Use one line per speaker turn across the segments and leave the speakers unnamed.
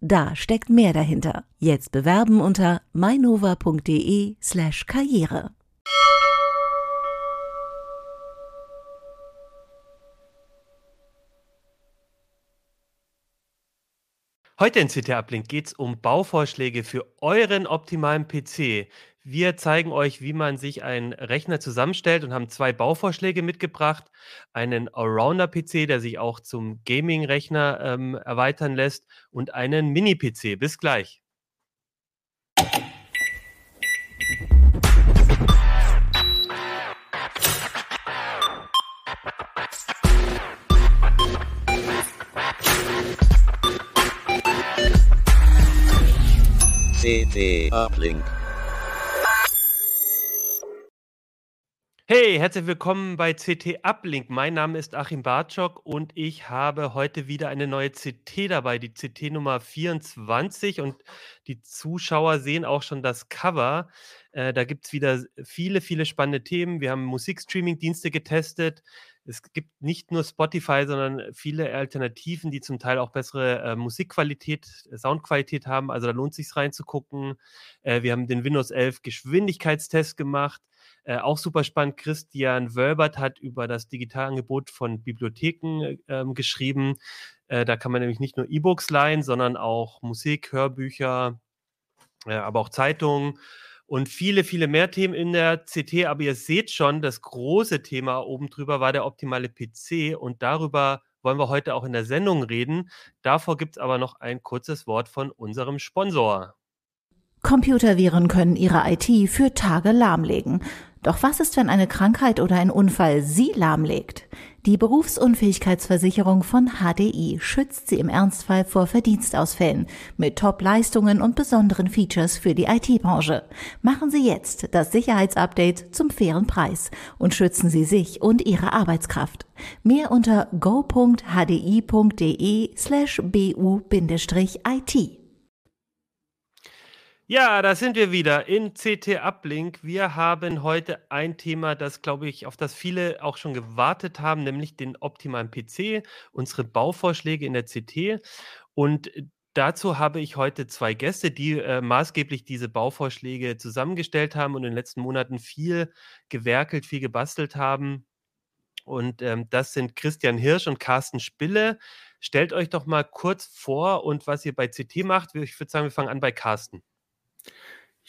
Da steckt mehr dahinter. Jetzt bewerben unter mainova.de/slash Karriere.
Heute in CT Uplink geht es um Bauvorschläge für euren optimalen PC. Wir zeigen euch, wie man sich einen Rechner zusammenstellt und haben zwei Bauvorschläge mitgebracht. Einen Allrounder-PC, der sich auch zum Gaming-Rechner ähm, erweitern lässt und einen Mini-PC. Bis gleich.
CT Uplink.
Hey, herzlich willkommen bei CT Uplink. Mein Name ist Achim Bartschok und ich habe heute wieder eine neue CT dabei, die CT Nummer 24. Und die Zuschauer sehen auch schon das Cover. Äh, da gibt es wieder viele, viele spannende Themen. Wir haben Musikstreaming-Dienste getestet. Es gibt nicht nur Spotify, sondern viele Alternativen, die zum Teil auch bessere äh, Musikqualität, Soundqualität haben. Also da lohnt es sich reinzugucken. Äh, wir haben den Windows 11 Geschwindigkeitstest gemacht. Äh, auch super spannend. Christian Wölbert hat über das Digitalangebot von Bibliotheken ähm, geschrieben. Äh, da kann man nämlich nicht nur E-Books leihen, sondern auch Musik, Hörbücher, äh, aber auch Zeitungen und viele, viele mehr Themen in der CT. Aber ihr seht schon, das große Thema oben drüber war der optimale PC und darüber wollen wir heute auch in der Sendung reden. Davor gibt es aber noch ein kurzes Wort von unserem Sponsor.
Computerviren können Ihre IT für Tage lahmlegen. Doch was ist, wenn eine Krankheit oder ein Unfall Sie lahmlegt? Die Berufsunfähigkeitsversicherung von HDI schützt Sie im Ernstfall vor Verdienstausfällen mit Top-Leistungen und besonderen Features für die IT-Branche. Machen Sie jetzt das Sicherheitsupdate zum fairen Preis und schützen Sie sich und Ihre Arbeitskraft. Mehr unter go.hdi.de slash bu-it.
Ja, da sind wir wieder in CT Uplink. Wir haben heute ein Thema, das, glaube ich, auf das viele auch schon gewartet haben, nämlich den optimalen PC, unsere Bauvorschläge in der CT. Und dazu habe ich heute zwei Gäste, die äh, maßgeblich diese Bauvorschläge zusammengestellt haben und in den letzten Monaten viel gewerkelt, viel gebastelt haben. Und ähm, das sind Christian Hirsch und Carsten Spille. Stellt euch doch mal kurz vor und was ihr bei CT macht. Ich würde sagen, wir fangen an bei Carsten.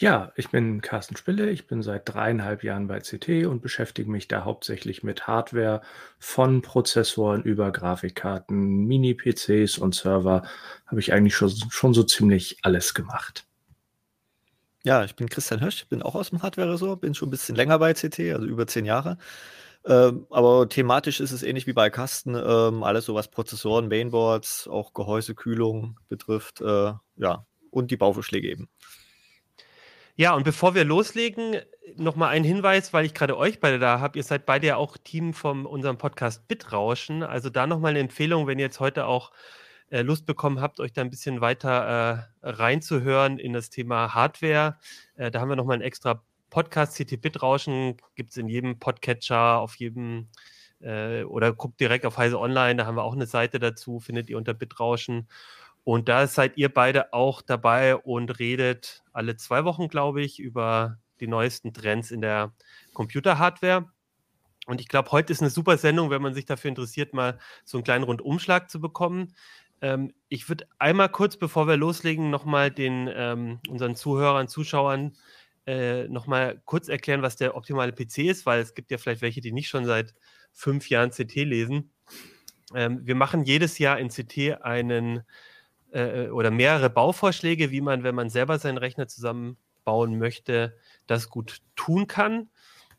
Ja, ich bin Carsten Spille. Ich bin seit dreieinhalb Jahren bei CT und beschäftige mich da hauptsächlich mit Hardware von Prozessoren über Grafikkarten, Mini-PCs und Server. Habe ich eigentlich schon, schon so ziemlich alles gemacht.
Ja, ich bin Christian Hirsch, bin auch aus dem Hardware-Ressort, bin schon ein bisschen länger bei CT, also über zehn Jahre. Ähm, aber thematisch ist es ähnlich wie bei Carsten, ähm, alles so was Prozessoren, Mainboards, auch Gehäuse, Kühlung betrifft, äh, ja, und die Bauvorschläge eben.
Ja, und bevor wir loslegen, nochmal ein Hinweis, weil ich gerade euch beide da habe. Ihr seid beide ja auch Team von unserem Podcast Bitrauschen. Also da nochmal eine Empfehlung, wenn ihr jetzt heute auch äh, Lust bekommen habt, euch da ein bisschen weiter äh, reinzuhören in das Thema Hardware. Äh, da haben wir nochmal einen extra Podcast, CT Bitrauschen, gibt es in jedem Podcatcher, auf jedem äh, oder guckt direkt auf Heise Online, da haben wir auch eine Seite dazu, findet ihr unter Bitrauschen. Und da seid ihr beide auch dabei und redet alle zwei Wochen, glaube ich, über die neuesten Trends in der Computerhardware. Und ich glaube, heute ist eine super Sendung, wenn man sich dafür interessiert, mal so einen kleinen Rundumschlag zu bekommen. Ähm, ich würde einmal kurz, bevor wir loslegen, nochmal den ähm, unseren Zuhörern, Zuschauern äh, nochmal kurz erklären, was der optimale PC ist, weil es gibt ja vielleicht welche, die nicht schon seit fünf Jahren CT lesen. Ähm, wir machen jedes Jahr in CT einen äh, oder mehrere Bauvorschläge, wie man, wenn man selber seinen Rechner zusammenbauen möchte, das gut tun kann.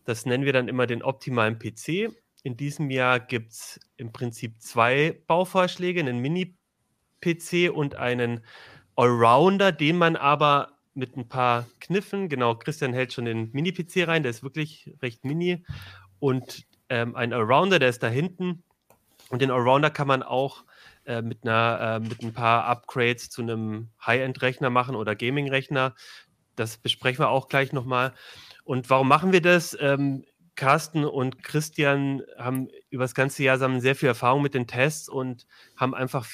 Das nennen wir dann immer den optimalen PC. In diesem Jahr gibt es im Prinzip zwei Bauvorschläge, einen Mini-PC und einen Allrounder, den man aber mit ein paar Kniffen. Genau, Christian hält schon den Mini-PC rein, der ist wirklich recht mini. Und ähm, ein Arounder, der ist da hinten. Und den Arounder kann man auch äh, mit, einer, äh, mit ein paar Upgrades zu einem High-End-Rechner machen oder Gaming-Rechner. Das besprechen wir auch gleich nochmal. Und warum machen wir das? Ähm, Carsten und Christian haben über das ganze Jahr sammeln sehr viel Erfahrung mit den Tests und haben einfach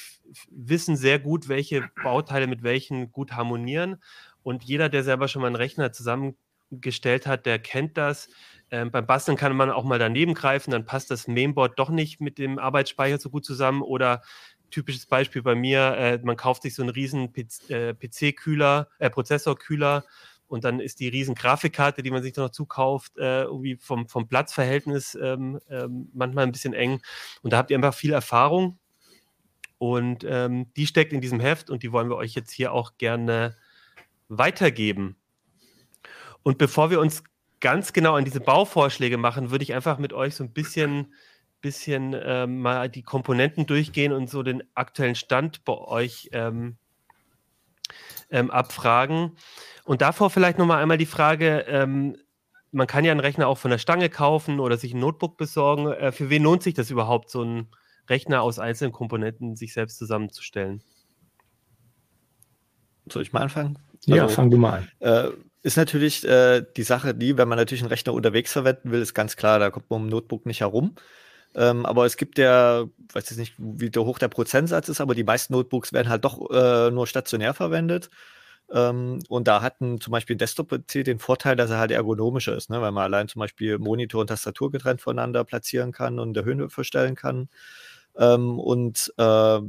wissen sehr gut, welche Bauteile mit welchen gut harmonieren. Und jeder, der selber schon mal einen Rechner zusammengestellt hat, der kennt das. Ähm, beim Basteln kann man auch mal daneben greifen, dann passt das Mainboard doch nicht mit dem Arbeitsspeicher so gut zusammen. Oder typisches Beispiel bei mir, äh, man kauft sich so einen riesen PC-Kühler, äh, Prozessorkühler und dann ist die riesen Grafikkarte, die man sich noch zukauft, äh, irgendwie vom, vom Platzverhältnis ähm, ähm, manchmal ein bisschen eng. Und da habt ihr einfach viel Erfahrung und ähm, die steckt in diesem Heft und die wollen wir euch jetzt hier auch gerne weitergeben. Und bevor wir uns ganz genau an diese Bauvorschläge machen, würde ich einfach mit euch so ein bisschen, bisschen ähm, mal die Komponenten durchgehen und so den aktuellen Stand bei euch ähm, ähm, abfragen. Und davor vielleicht nochmal einmal die Frage, ähm, man kann ja einen Rechner auch von der Stange kaufen oder sich ein Notebook besorgen. Äh, für wen lohnt sich das überhaupt, so ein Rechner aus einzelnen Komponenten sich selbst zusammenzustellen.
Soll ich mal anfangen?
Ja, also, fang du mal an.
Äh, ist natürlich äh, die Sache, die, wenn man natürlich einen Rechner unterwegs verwenden will, ist ganz klar, da kommt man um Notebook nicht herum. Ähm, aber es gibt ja, weiß jetzt nicht, wie hoch der Prozentsatz ist, aber die meisten Notebooks werden halt doch äh, nur stationär verwendet. Ähm, und da hat ein, zum Beispiel ein Desktop-PC den Vorteil, dass er halt ergonomischer ist, ne? weil man allein zum Beispiel Monitor und Tastatur getrennt voneinander platzieren kann und der Höhe verstellen kann. Ähm, und äh,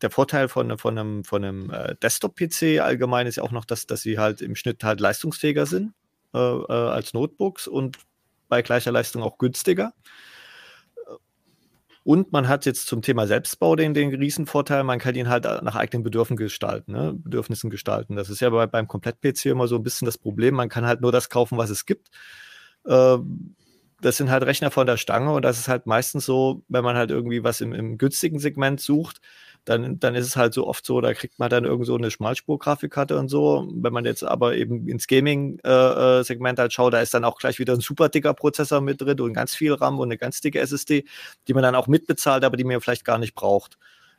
der Vorteil von, von einem, von einem äh, Desktop-PC allgemein ist ja auch noch, dass, dass sie halt im Schnitt halt leistungsfähiger sind äh, äh, als Notebooks und bei gleicher Leistung auch günstiger. Und man hat jetzt zum Thema Selbstbau den, den Riesenvorteil, man kann ihn halt nach eigenen Bedürfnissen gestalten, ne? Bedürfnissen gestalten. Das ist ja bei, beim Komplett-PC immer so ein bisschen das Problem. Man kann halt nur das kaufen, was es gibt. Ähm, das sind halt Rechner von der Stange und das ist halt meistens so, wenn man halt irgendwie was im, im günstigen Segment sucht, dann, dann ist es halt so oft so, da kriegt man dann irgend so eine Schmalspur-Grafikkarte und so. Wenn man jetzt aber eben ins Gaming-Segment äh, äh halt schaut, da ist dann auch gleich wieder ein super dicker Prozessor mit drin und ganz viel RAM und eine ganz dicke SSD, die man dann auch mitbezahlt, aber die man vielleicht gar nicht braucht.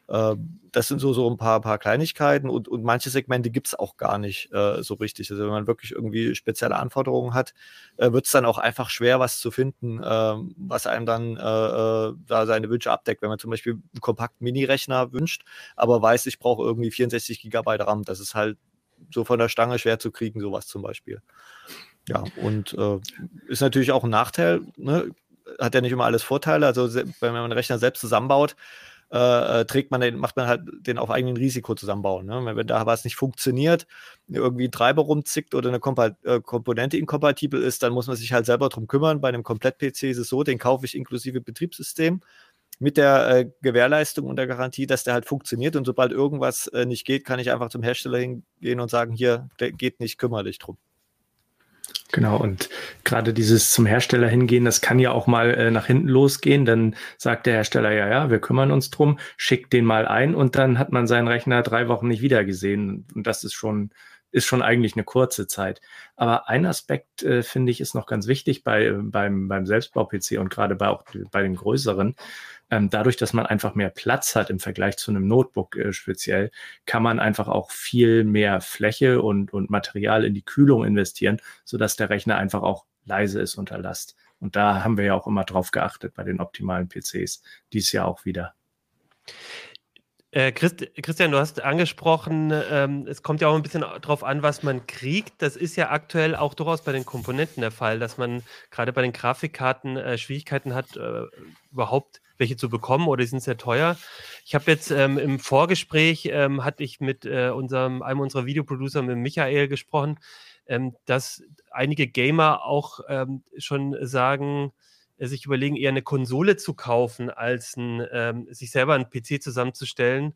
Ähm, das sind so, so ein paar, paar Kleinigkeiten und, und manche Segmente gibt es auch gar nicht äh, so richtig. Also wenn man wirklich irgendwie spezielle Anforderungen hat, äh, wird es dann auch einfach schwer, was zu finden, äh, was einem dann äh, äh, da seine Wünsche abdeckt. Wenn man zum Beispiel einen kompakten Mini-Rechner wünscht, aber weiß, ich brauche irgendwie 64 Gigabyte RAM, das ist halt so von der Stange schwer zu kriegen, sowas zum Beispiel. Ja, und äh, ist natürlich auch ein Nachteil, ne? hat ja nicht immer alles Vorteile. Also wenn man einen Rechner selbst zusammenbaut, äh, äh, trägt man den, macht man halt den auf eigenen Risiko zusammenbauen. Ne? Wenn da was nicht funktioniert, irgendwie ein Treiber rumzickt oder eine Kompa äh, Komponente inkompatibel ist, dann muss man sich halt selber drum kümmern. Bei einem Komplett-PC ist es so, den kaufe ich inklusive Betriebssystem mit der äh, Gewährleistung und der Garantie, dass der halt funktioniert. Und sobald irgendwas äh, nicht geht, kann ich einfach zum Hersteller hingehen und sagen, hier, der geht nicht, kümmere dich drum.
Genau, und gerade dieses zum Hersteller hingehen, das kann ja auch mal äh, nach hinten losgehen. Dann sagt der Hersteller, ja, ja, wir kümmern uns drum, schickt den mal ein und dann hat man seinen Rechner drei Wochen nicht wieder gesehen. Und das ist schon, ist schon eigentlich eine kurze Zeit. Aber ein Aspekt, äh, finde ich, ist noch ganz wichtig bei, beim, beim Selbstbau-PC und gerade bei, auch bei den größeren ähm, dadurch, dass man einfach mehr Platz hat im Vergleich zu einem Notebook äh, speziell, kann man einfach auch viel mehr Fläche und, und Material in die Kühlung investieren, sodass der Rechner einfach auch leise ist unter Last. Und da haben wir ja auch immer drauf geachtet bei den optimalen PCs, dies Jahr auch wieder.
Äh, Christ, Christian, du hast angesprochen, ähm, es kommt ja auch ein bisschen darauf an, was man kriegt. Das ist ja aktuell auch durchaus bei den Komponenten der Fall, dass man gerade bei den Grafikkarten äh, Schwierigkeiten hat, äh, überhaupt welche zu bekommen oder die sind sehr teuer. Ich habe jetzt ähm, im Vorgespräch ähm, hatte ich mit äh, unserem einem unserer Videoproducer mit Michael gesprochen, ähm, dass einige Gamer auch ähm, schon sagen, äh, sich überlegen, eher eine Konsole zu kaufen, als ein, ähm, sich selber einen PC zusammenzustellen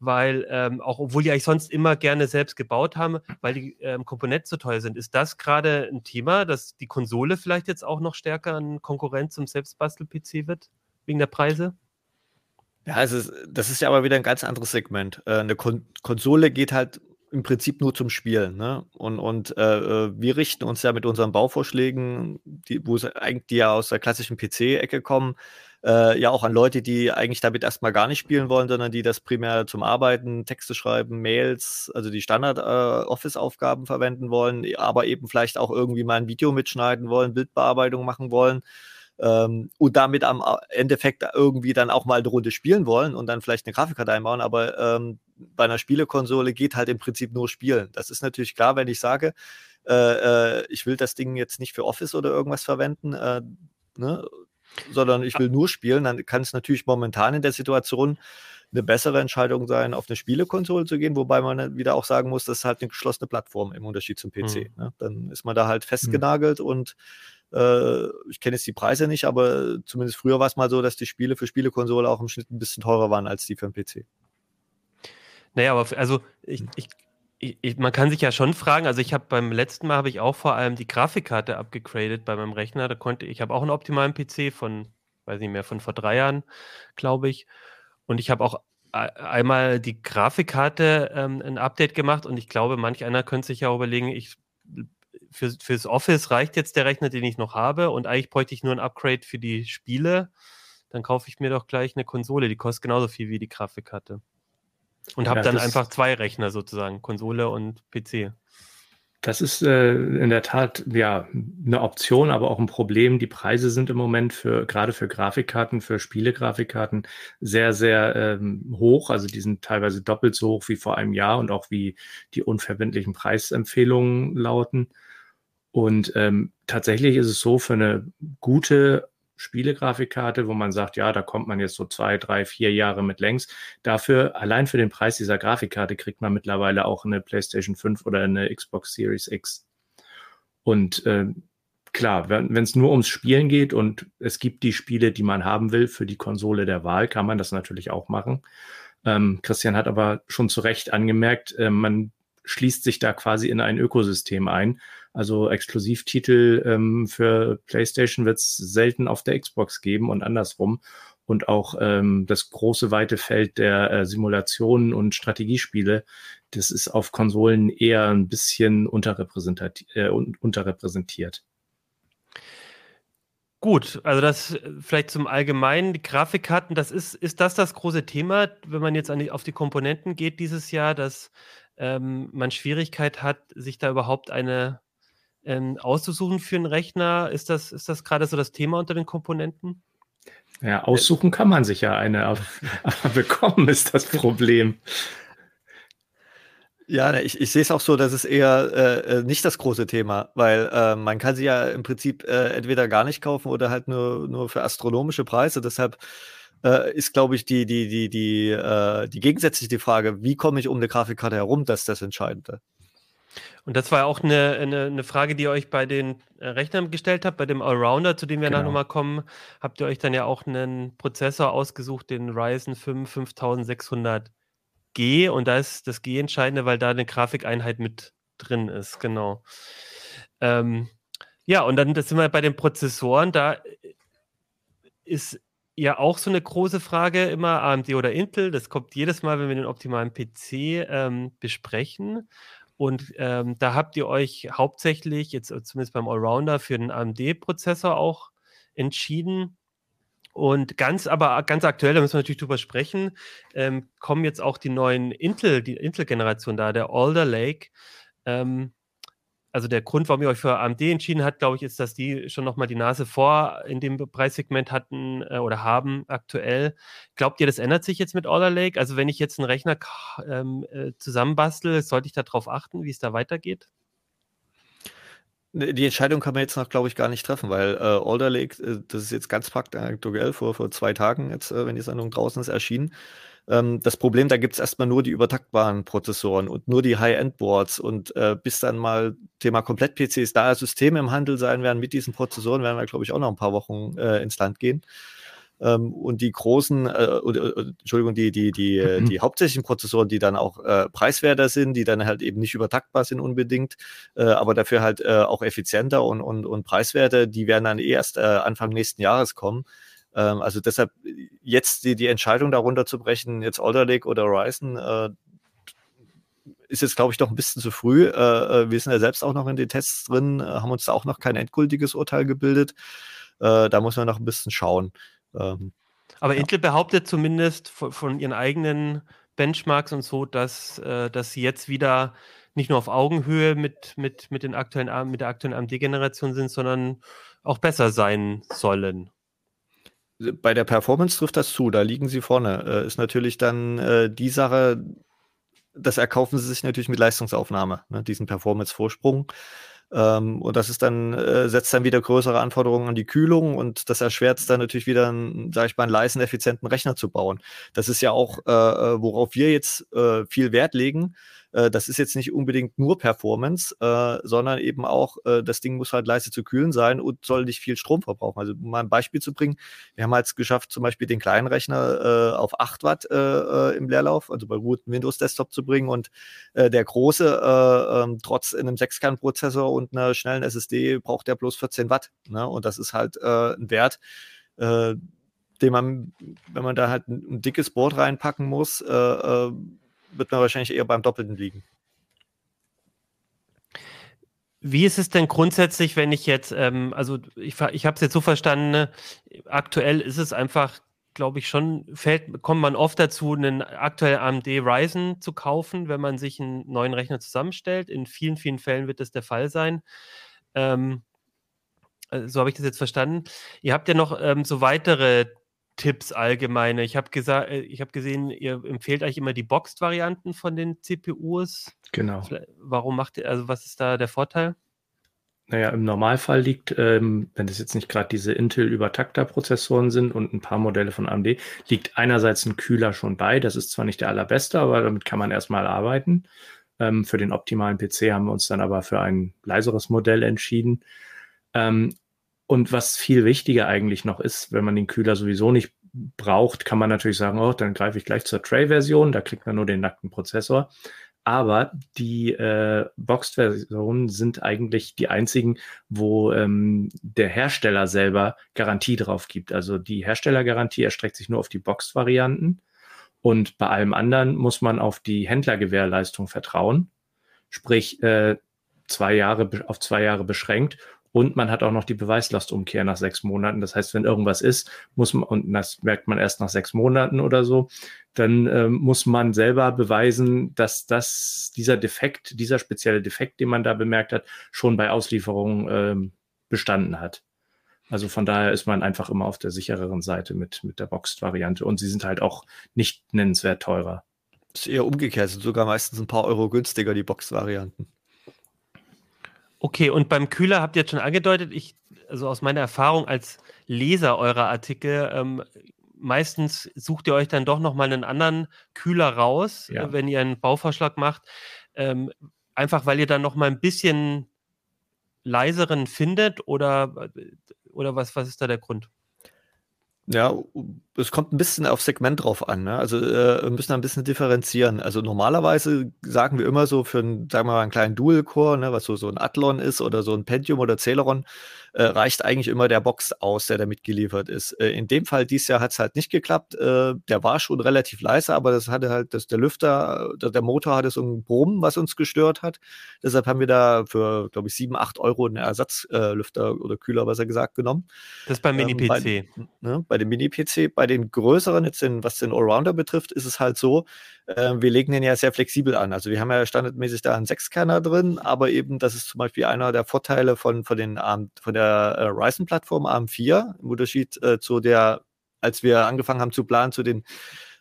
weil ähm, auch obwohl die eigentlich sonst immer gerne selbst gebaut haben, weil die ähm, Komponenten zu teuer sind. Ist das gerade ein Thema, dass die Konsole vielleicht jetzt auch noch stärker ein Konkurrent zum Selbstbastel-PC wird? Wegen der Preise?
Ja, also das ist ja aber wieder ein ganz anderes Segment. Äh, eine Kon Konsole geht halt im Prinzip nur zum Spielen. Ne? Und, und äh, äh wir richten uns ja mit unseren Bauvorschlägen, die, wo eigentlich die ja aus der klassischen PC-Ecke kommen, äh, ja auch an Leute, die eigentlich damit erstmal gar nicht spielen wollen, sondern die das primär zum Arbeiten, Texte schreiben, Mails, also die Standard-Office-Aufgaben äh, verwenden wollen, aber eben vielleicht auch irgendwie mal ein Video mitschneiden wollen, Bildbearbeitung machen wollen ähm, und damit am Endeffekt irgendwie dann auch mal eine Runde spielen wollen und dann vielleicht eine Grafikkarte einbauen, aber ähm, bei einer Spielekonsole geht halt im Prinzip nur spielen. Das ist natürlich klar, wenn ich sage, äh, äh, ich will das Ding jetzt nicht für Office oder irgendwas verwenden, äh, ne, sondern ich will nur spielen, dann kann es natürlich momentan in der Situation eine bessere Entscheidung sein, auf eine Spielekonsole zu gehen, wobei man wieder auch sagen muss, das ist halt eine geschlossene Plattform im Unterschied zum PC. Mhm. Ne? Dann ist man da halt festgenagelt mhm. und äh, ich kenne jetzt die Preise nicht, aber zumindest früher war es mal so, dass die Spiele für Spielekonsole auch im Schnitt ein bisschen teurer waren als die für den PC.
Naja, aber also ich, ich ich, man kann sich ja schon fragen, also ich habe beim letzten Mal habe ich auch vor allem die Grafikkarte abgegradet bei meinem Rechner. Da konnte ich habe auch einen optimalen PC von, weiß nicht mehr, von vor drei Jahren, glaube ich. Und ich habe auch einmal die Grafikkarte ähm, ein Update gemacht und ich glaube, manch einer könnte sich ja überlegen, ich für, fürs Office reicht jetzt der Rechner, den ich noch habe und eigentlich bräuchte ich nur ein Upgrade für die Spiele. Dann kaufe ich mir doch gleich eine Konsole, die kostet genauso viel wie die Grafikkarte. Und habe ja, dann einfach zwei Rechner sozusagen, Konsole und PC.
Das ist äh, in der Tat ja eine Option, aber auch ein Problem. Die Preise sind im Moment für gerade für Grafikkarten, für Spielegrafikkarten sehr, sehr ähm, hoch. Also die sind teilweise doppelt so hoch wie vor einem Jahr und auch wie die unverbindlichen Preisempfehlungen lauten. Und ähm, tatsächlich ist es so, für eine gute Spielegrafikkarte, wo man sagt, ja, da kommt man jetzt so zwei, drei, vier Jahre mit längs. Dafür, allein für den Preis dieser Grafikkarte, kriegt man mittlerweile auch eine PlayStation 5 oder eine Xbox Series X. Und äh, klar, wenn es nur ums Spielen geht und es gibt die Spiele, die man haben will für die Konsole der Wahl, kann man das natürlich auch machen. Ähm, Christian hat aber schon zu Recht angemerkt, äh, man schließt sich da quasi in ein Ökosystem ein. Also Exklusivtitel ähm, für PlayStation wird es selten auf der Xbox geben und andersrum. Und auch ähm, das große weite Feld der äh, Simulationen und Strategiespiele, das ist auf Konsolen eher ein bisschen unterrepräsentiert. Äh, unterrepräsentiert.
Gut, also das äh, vielleicht zum Allgemeinen, die Grafikkarten, das ist, ist das das große Thema, wenn man jetzt die, auf die Komponenten geht dieses Jahr, dass ähm, man Schwierigkeit hat, sich da überhaupt eine ähm, auszusuchen für einen Rechner. Ist das, ist das gerade so das Thema unter den Komponenten?
Ja, aussuchen kann man sich ja eine, aber, aber bekommen ist das Problem.
Ja, ne, ich, ich sehe es auch so, dass es eher äh, äh, nicht das große Thema, weil äh, man kann sie ja im Prinzip äh, entweder gar nicht kaufen oder halt nur, nur für astronomische Preise. Deshalb äh, ist, glaube ich, die, die, die, die, äh, die gegensätzliche Frage, wie komme ich um eine Grafikkarte herum, das ist das Entscheidende.
Und das war auch eine, eine, eine, Frage, die ihr euch bei den äh, Rechnern gestellt habt, bei dem Allrounder, zu dem wir genau. nochmal kommen, habt ihr euch dann ja auch einen Prozessor ausgesucht, den Ryzen 5 5600G. Und da ist das G entscheidende, weil da eine Grafikeinheit mit drin ist, genau. Ähm, ja, und dann sind wir bei den Prozessoren. Da ist ja auch so eine große Frage immer, AMD oder Intel. Das kommt jedes Mal, wenn wir den optimalen PC ähm, besprechen. Und ähm, da habt ihr euch hauptsächlich, jetzt äh, zumindest beim Allrounder, für den AMD-Prozessor auch entschieden. Und ganz, aber ganz aktuell, da müssen wir natürlich drüber sprechen, ähm, kommen jetzt auch die neuen Intel, die Intel-Generation da, der Alder Lake. Ähm, also der Grund, warum ihr euch für AMD entschieden habt, glaube ich, ist, dass die schon nochmal die Nase vor in dem Preissegment hatten äh, oder haben aktuell. Glaubt ihr, das ändert sich jetzt mit Alder Lake? Also wenn ich jetzt einen Rechner ähm, äh, zusammenbastel, sollte ich darauf achten, wie es da weitergeht?
Die Entscheidung kann man jetzt noch, glaube ich, gar nicht treffen, weil äh, Alder Lake, äh, das ist jetzt ganz aktuell, vor, vor zwei Tagen jetzt, äh, wenn die Sendung draußen ist, erschienen. Ähm, das Problem, da gibt es erstmal nur die übertaktbaren Prozessoren und nur die High-End-Boards. Und äh, bis dann mal Thema Komplett-PCs da Systeme im Handel sein werden mit diesen Prozessoren, werden wir, glaube ich, auch noch ein paar Wochen äh, ins Land gehen. Ähm, und die großen, äh, äh, Entschuldigung, die, die, die, äh, mhm. die hauptsächlichen Prozessoren, die dann auch äh, preiswerter sind, die dann halt eben nicht übertaktbar sind unbedingt, äh, aber dafür halt äh, auch effizienter und, und, und preiswerter, die werden dann eh erst Anfang nächsten Jahres kommen. Ähm, also deshalb jetzt die, die Entscheidung darunter zu brechen, jetzt Alder Lake oder Ryzen, äh, ist jetzt, glaube ich, noch ein bisschen zu früh. Äh, äh, wir sind ja selbst auch noch in den Tests drin, äh, haben uns da auch noch kein endgültiges Urteil gebildet. Äh, da muss man noch ein bisschen schauen. Ähm,
Aber ja. Intel behauptet zumindest von, von, ihren eigenen Benchmarks und so, dass, äh, dass sie jetzt wieder nicht nur auf Augenhöhe mit, mit, mit, den aktuellen, mit der aktuellen AMD-Generation sind, sondern auch besser sein sollen
bei der Performance trifft das zu, da liegen sie vorne. Äh, ist natürlich dann äh, die Sache, das erkaufen sie sich natürlich mit Leistungsaufnahme, ne, diesen Performance-Vorsprung. Ähm, und das ist dann, äh, setzt dann wieder größere Anforderungen an die Kühlung und das erschwert es dann natürlich wieder, einen, sag ich mal, einen leisen, effizienten Rechner zu bauen. Das ist ja auch, äh, äh worauf wir jetzt äh, viel Wert legen äh, das ist jetzt nicht unbedingt nur Performance, äh, sondern eben auch, äh, das Ding muss halt leise zu kühlen sein und soll nicht viel Strom verbrauchen. Also um mal ein Beispiel zu bringen, wir haben jetzt geschafft, zum Beispiel den kleinen Rechner äh, auf 8 Watt äh, äh, im Leerlauf, also bei guten Windows-Desktop zu bringen und der große, ähm, trotz einem 6-Kern-Prozessor und einer schnellen SSD, braucht der bloß 14 Watt. Ne? Und das ist halt ein Wert, den man, wenn man da halt ein, ein dickes Board reinpacken muss, äh, äh, wird man wahrscheinlich eher beim Doppelten liegen.
Wie ist es denn grundsätzlich, wenn ich jetzt, ähm, also ich, ich habe es jetzt so verstanden, ne, aktuell ist es einfach, glaube ich, schon, fällt, kommt man oft dazu, einen aktuellen AMD Ryzen zu kaufen, wenn man sich einen neuen Rechner zusammenstellt. In vielen, vielen Fällen wird das der Fall sein. Ähm, äh, so habe ich das jetzt verstanden. Ihr habt ja noch ähm, so weitere Tipps allgemeine. Ich habe gesagt, äh, ich habe gesehen, ihr empfehlt euch immer die Boxed-Varianten von den CPUs.
Genau.
Warum macht ihr, also was ist da der Vorteil?
Naja, im Normalfall liegt, ähm, wenn das jetzt nicht gerade diese Intel-Übertakter-Prozessoren sind und ein paar Modelle von AMD, liegt einerseits ein Kühler schon bei. Das ist zwar nicht der allerbeste, aber damit kann man erstmal arbeiten. Ähm, für den optimalen PC haben wir uns dann aber für ein leiseres Modell entschieden. Ähm, und was viel wichtiger eigentlich noch ist, wenn man den Kühler sowieso nicht braucht, kann man natürlich sagen, oh, dann greife ich gleich zur Tray-Version, da kriegt man nur den nackten Prozessor. Aber die äh, Boxed-Versionen sind eigentlich die einzigen, wo ähm, der Hersteller selber Garantie drauf gibt. Also die Herstellergarantie erstreckt sich nur auf die Boxed-Varianten. Und bei allem anderen muss man auf die Händlergewährleistung vertrauen. Sprich, äh, zwei Jahre auf zwei Jahre beschränkt und man hat auch noch die Beweislastumkehr nach sechs Monaten. Das heißt, wenn irgendwas ist, muss man, und das merkt man erst nach sechs Monaten oder so, dann ähm, muss man selber beweisen, dass das, dieser Defekt, dieser spezielle Defekt, den man da bemerkt hat, schon bei Auslieferung ähm, bestanden hat. Also von daher ist man einfach immer auf der sichereren Seite mit, mit der Boxed-Variante. Und sie sind halt auch nicht nennenswert teurer.
Das ist eher umgekehrt, sind sogar meistens ein paar Euro günstiger, die Boxed-Varianten.
Okay, und beim Kühler habt ihr jetzt schon angedeutet, ich, also aus meiner Erfahrung als Leser eurer Artikel, ähm, meistens sucht ihr euch dann doch nochmal einen anderen Kühler raus, ja. äh, wenn ihr einen Bauvorschlag macht. Ähm, einfach weil ihr dann nochmal ein bisschen leiseren findet oder, oder was, was ist da der Grund?
Ja, es kommt ein bisschen auf Segment drauf an. Ne? Also äh, wir müssen ein bisschen differenzieren. Also normalerweise sagen wir immer so für einen, sagen wir mal, einen kleinen Dual-Core, ne, was so, so ein Athlon ist oder so ein Pentium oder Celeron, äh, reicht eigentlich immer der Box aus, der da mitgeliefert ist. Äh, in dem Fall dieses Jahr hat es halt nicht geklappt. Äh, der war schon relativ leise, aber das hatte halt, das, der Lüfter, der, der Motor hatte so ein Brummen, was uns gestört hat. Deshalb haben wir da für, glaube ich, 7, 8 Euro einen Ersatzlüfter äh, oder Kühler, was er gesagt, genommen.
Das beim Mini-PC.
Ähm, bei, ne, bei dem Mini-PC. Bei den größeren, jetzt den, was den Allrounder betrifft, ist es halt so, äh, wir legen den ja sehr flexibel an. Also wir haben ja standardmäßig da einen Sechskerner drin, aber eben, das ist zum Beispiel einer der Vorteile von, von, den, von der äh, Ryzen-Plattform ARM4, im Unterschied äh, zu der, als wir angefangen haben zu planen, zu den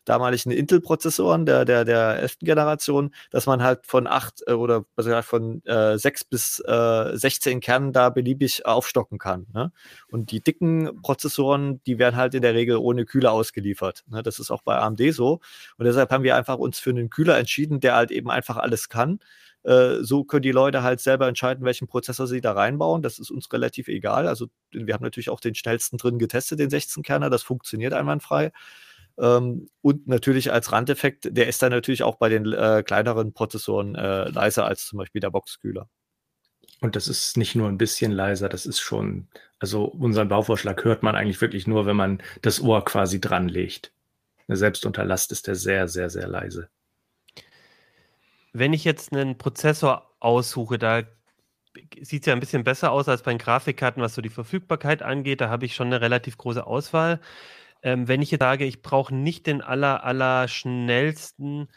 damaligen Intel-Prozessoren der, der, der 11. Generation, dass man halt von 8 äh, oder also von äh, 6 bis äh, 16 Kernen da beliebig aufstocken kann. Ne? Und die dicken Prozessoren, die werden halt in der Regel ohne Kühler ausgeliefert. Ne? Das ist auch bei AMD so. Und deshalb haben wir einfach uns für einen Kühler entschieden, der halt eben einfach alles kann. Äh, so können die Leute halt selber entscheiden, welchen Prozessor sie da reinbauen. Das ist uns relativ egal. Also wir haben natürlich auch den schnellsten drin getestet, den 16-Kerner. Das funktioniert einwandfrei. Ähm, und natürlich als Randeffekt, der ist dann natürlich auch bei den äh, kleineren Prozessoren äh, leiser als zum Beispiel der Boxkühler.
Und das ist nicht nur ein bisschen leiser, das ist schon, also unseren Bauvorschlag hört man eigentlich wirklich nur, wenn man das Ohr quasi dran legt. Selbst unter Last ist der sehr, sehr, sehr leise.
wenn ich jetzt einen Prozessor aussuche, da sieht es ja ein bisschen besser aus als bei den Grafikkarten, was so die Verfügbarkeit angeht. Da habe ich schon eine relativ große Auswahl. Ähm, wenn ich jetzt sage, ich brauche nicht den aller, aller schnellsten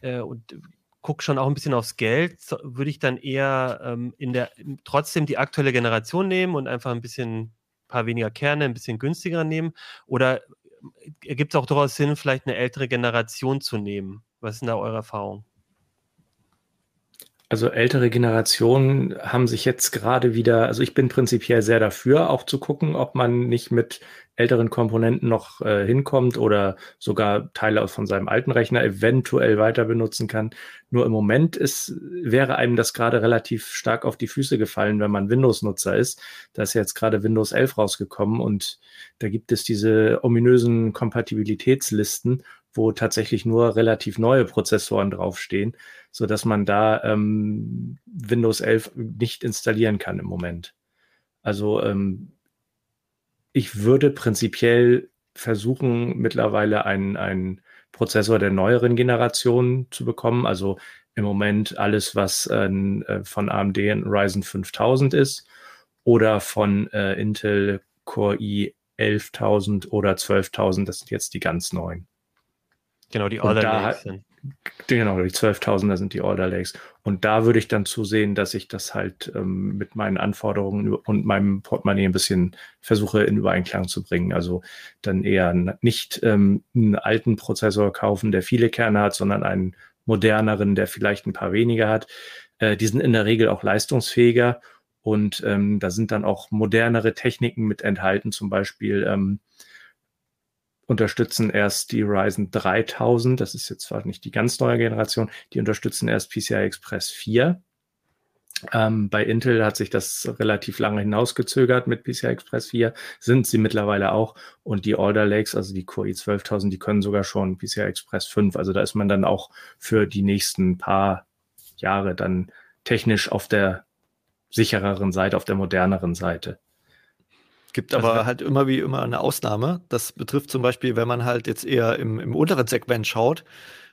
äh, und gucke schon auch ein bisschen aufs Geld, so, würde ich dann eher ähm, in der trotzdem die aktuelle Generation nehmen und einfach ein bisschen paar weniger Kerne, ein bisschen günstiger nehmen? Oder äh, ergibt es auch durchaus Sinn, vielleicht eine ältere Generation zu nehmen? Was denn da eure Erfahrung?
Also ältere Generationen haben sich jetzt gerade wieder, also ich bin prinzipiell sehr dafür, auch zu gucken, ob man nicht mit älteren Komponenten noch äh, hinkommt oder sogar Teile von seinem alten Rechner eventuell weiter benutzen kann. Nur im Moment ist, wäre einem das gerade relativ stark auf die Füße gefallen, wenn man Windows-Nutzer ist. Da ist jetzt gerade Windows 11 rausgekommen und da gibt es diese ominösen Kompatibilitätslisten, wo tatsächlich nur relativ neue Prozessoren draufstehen, so dass man da ähm, Windows 11 nicht installieren kann im Moment. Also ähm, ich würde prinzipiell versuchen, mittlerweile einen, einen Prozessor der neueren Generation zu bekommen. Also im Moment alles, was äh, von AMD ein Ryzen 5000 ist oder von äh, Intel Core i 11.000 oder 12.000. Das sind jetzt die ganz neuen.
Genau, die Alder Lakes sind.
Genau, die 12.000er sind die Alder Lakes. Und da würde ich dann zusehen, dass ich das halt ähm, mit meinen Anforderungen und meinem Portemonnaie ein bisschen versuche in Übereinklang zu bringen. Also dann eher nicht ähm, einen alten Prozessor kaufen, der viele Kerne hat, sondern einen moderneren, der vielleicht ein paar weniger hat. Äh, die sind in der Regel auch leistungsfähiger und ähm, da sind dann auch modernere Techniken mit enthalten, zum Beispiel ähm, unterstützen erst die Ryzen 3000, das ist jetzt zwar nicht die ganz neue Generation, die unterstützen erst PCI Express 4. Ähm, bei Intel hat sich das relativ lange hinausgezögert mit PCI Express 4, sind sie mittlerweile auch. Und die Alder Lakes, also die Core i12000, die können sogar schon PCI Express 5. Also da ist man dann auch für die nächsten paar Jahre dann technisch auf der sichereren Seite, auf der moderneren Seite.
Gibt also, aber halt immer wie immer eine Ausnahme. Das betrifft zum Beispiel, wenn man halt jetzt eher im, im unteren Segment schaut,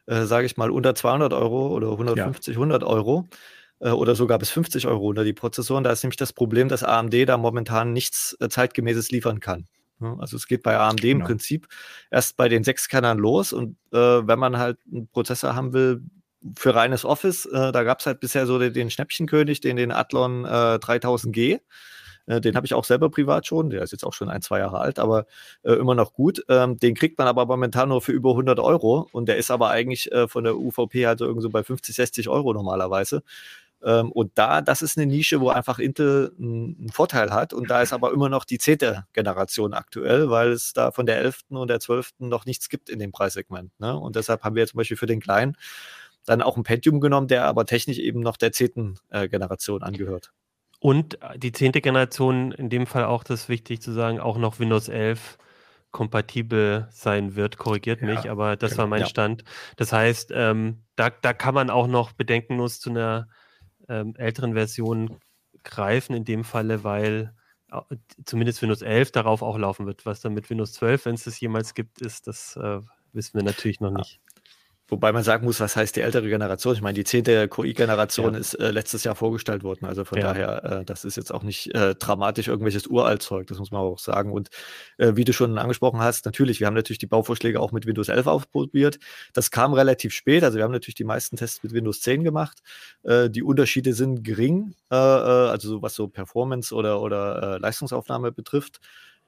äh, sage ich mal unter 200 Euro oder 150, ja. 100 Euro äh, oder sogar bis 50 Euro unter die Prozessoren. Da ist nämlich das Problem, dass AMD da momentan nichts äh, zeitgemäßes liefern kann. Also es geht bei AMD genau. im Prinzip erst bei den sechs Kernern los und äh, wenn man halt einen Prozessor haben will für reines Office, äh, da gab es halt bisher so den, den Schnäppchenkönig, den, den Athlon äh, 3000G. Äh, den habe ich auch selber privat schon. Der ist jetzt auch schon ein, zwei Jahre alt, aber äh, immer noch gut. Ähm, den kriegt man aber momentan nur für über 100 Euro und der ist aber eigentlich äh, von der UVP halt irgendwo bei 50, 60 Euro normalerweise. Ähm, und da, das ist eine Nische, wo einfach Intel einen Vorteil hat. Und da ist aber immer noch die zehnte Generation aktuell, weil es da von der 11. und der 12. noch nichts gibt in dem Preissegment. Ne? Und deshalb haben wir zum Beispiel für den Kleinen dann auch ein Pentium genommen, der aber technisch eben noch der zehnten äh, Generation angehört.
Und die zehnte Generation, in dem Fall auch, das ist wichtig zu sagen, auch noch Windows 11 kompatibel sein wird. Korrigiert ja, mich, aber das genau, war mein ja. Stand. Das heißt, ähm, da, da kann man auch noch bedenkenlos zu einer ähm, älteren Version greifen, in dem Falle, weil äh, zumindest Windows 11 darauf auch laufen wird. Was dann mit Windows 12, wenn es das jemals gibt, ist, das äh, wissen wir natürlich noch nicht.
Wobei man sagen muss, was heißt die ältere Generation? Ich meine, die zehnte QI-Generation ja. ist äh, letztes Jahr vorgestellt worden. Also von ja. daher, äh, das ist jetzt auch nicht äh, dramatisch irgendwelches Uraltzeug, das muss man auch sagen. Und äh, wie du schon angesprochen hast, natürlich, wir haben natürlich die Bauvorschläge auch mit Windows 11 ausprobiert. Das kam relativ spät. Also wir haben natürlich die meisten Tests mit Windows 10 gemacht. Äh, die Unterschiede sind gering, äh, also was so Performance oder, oder Leistungsaufnahme betrifft.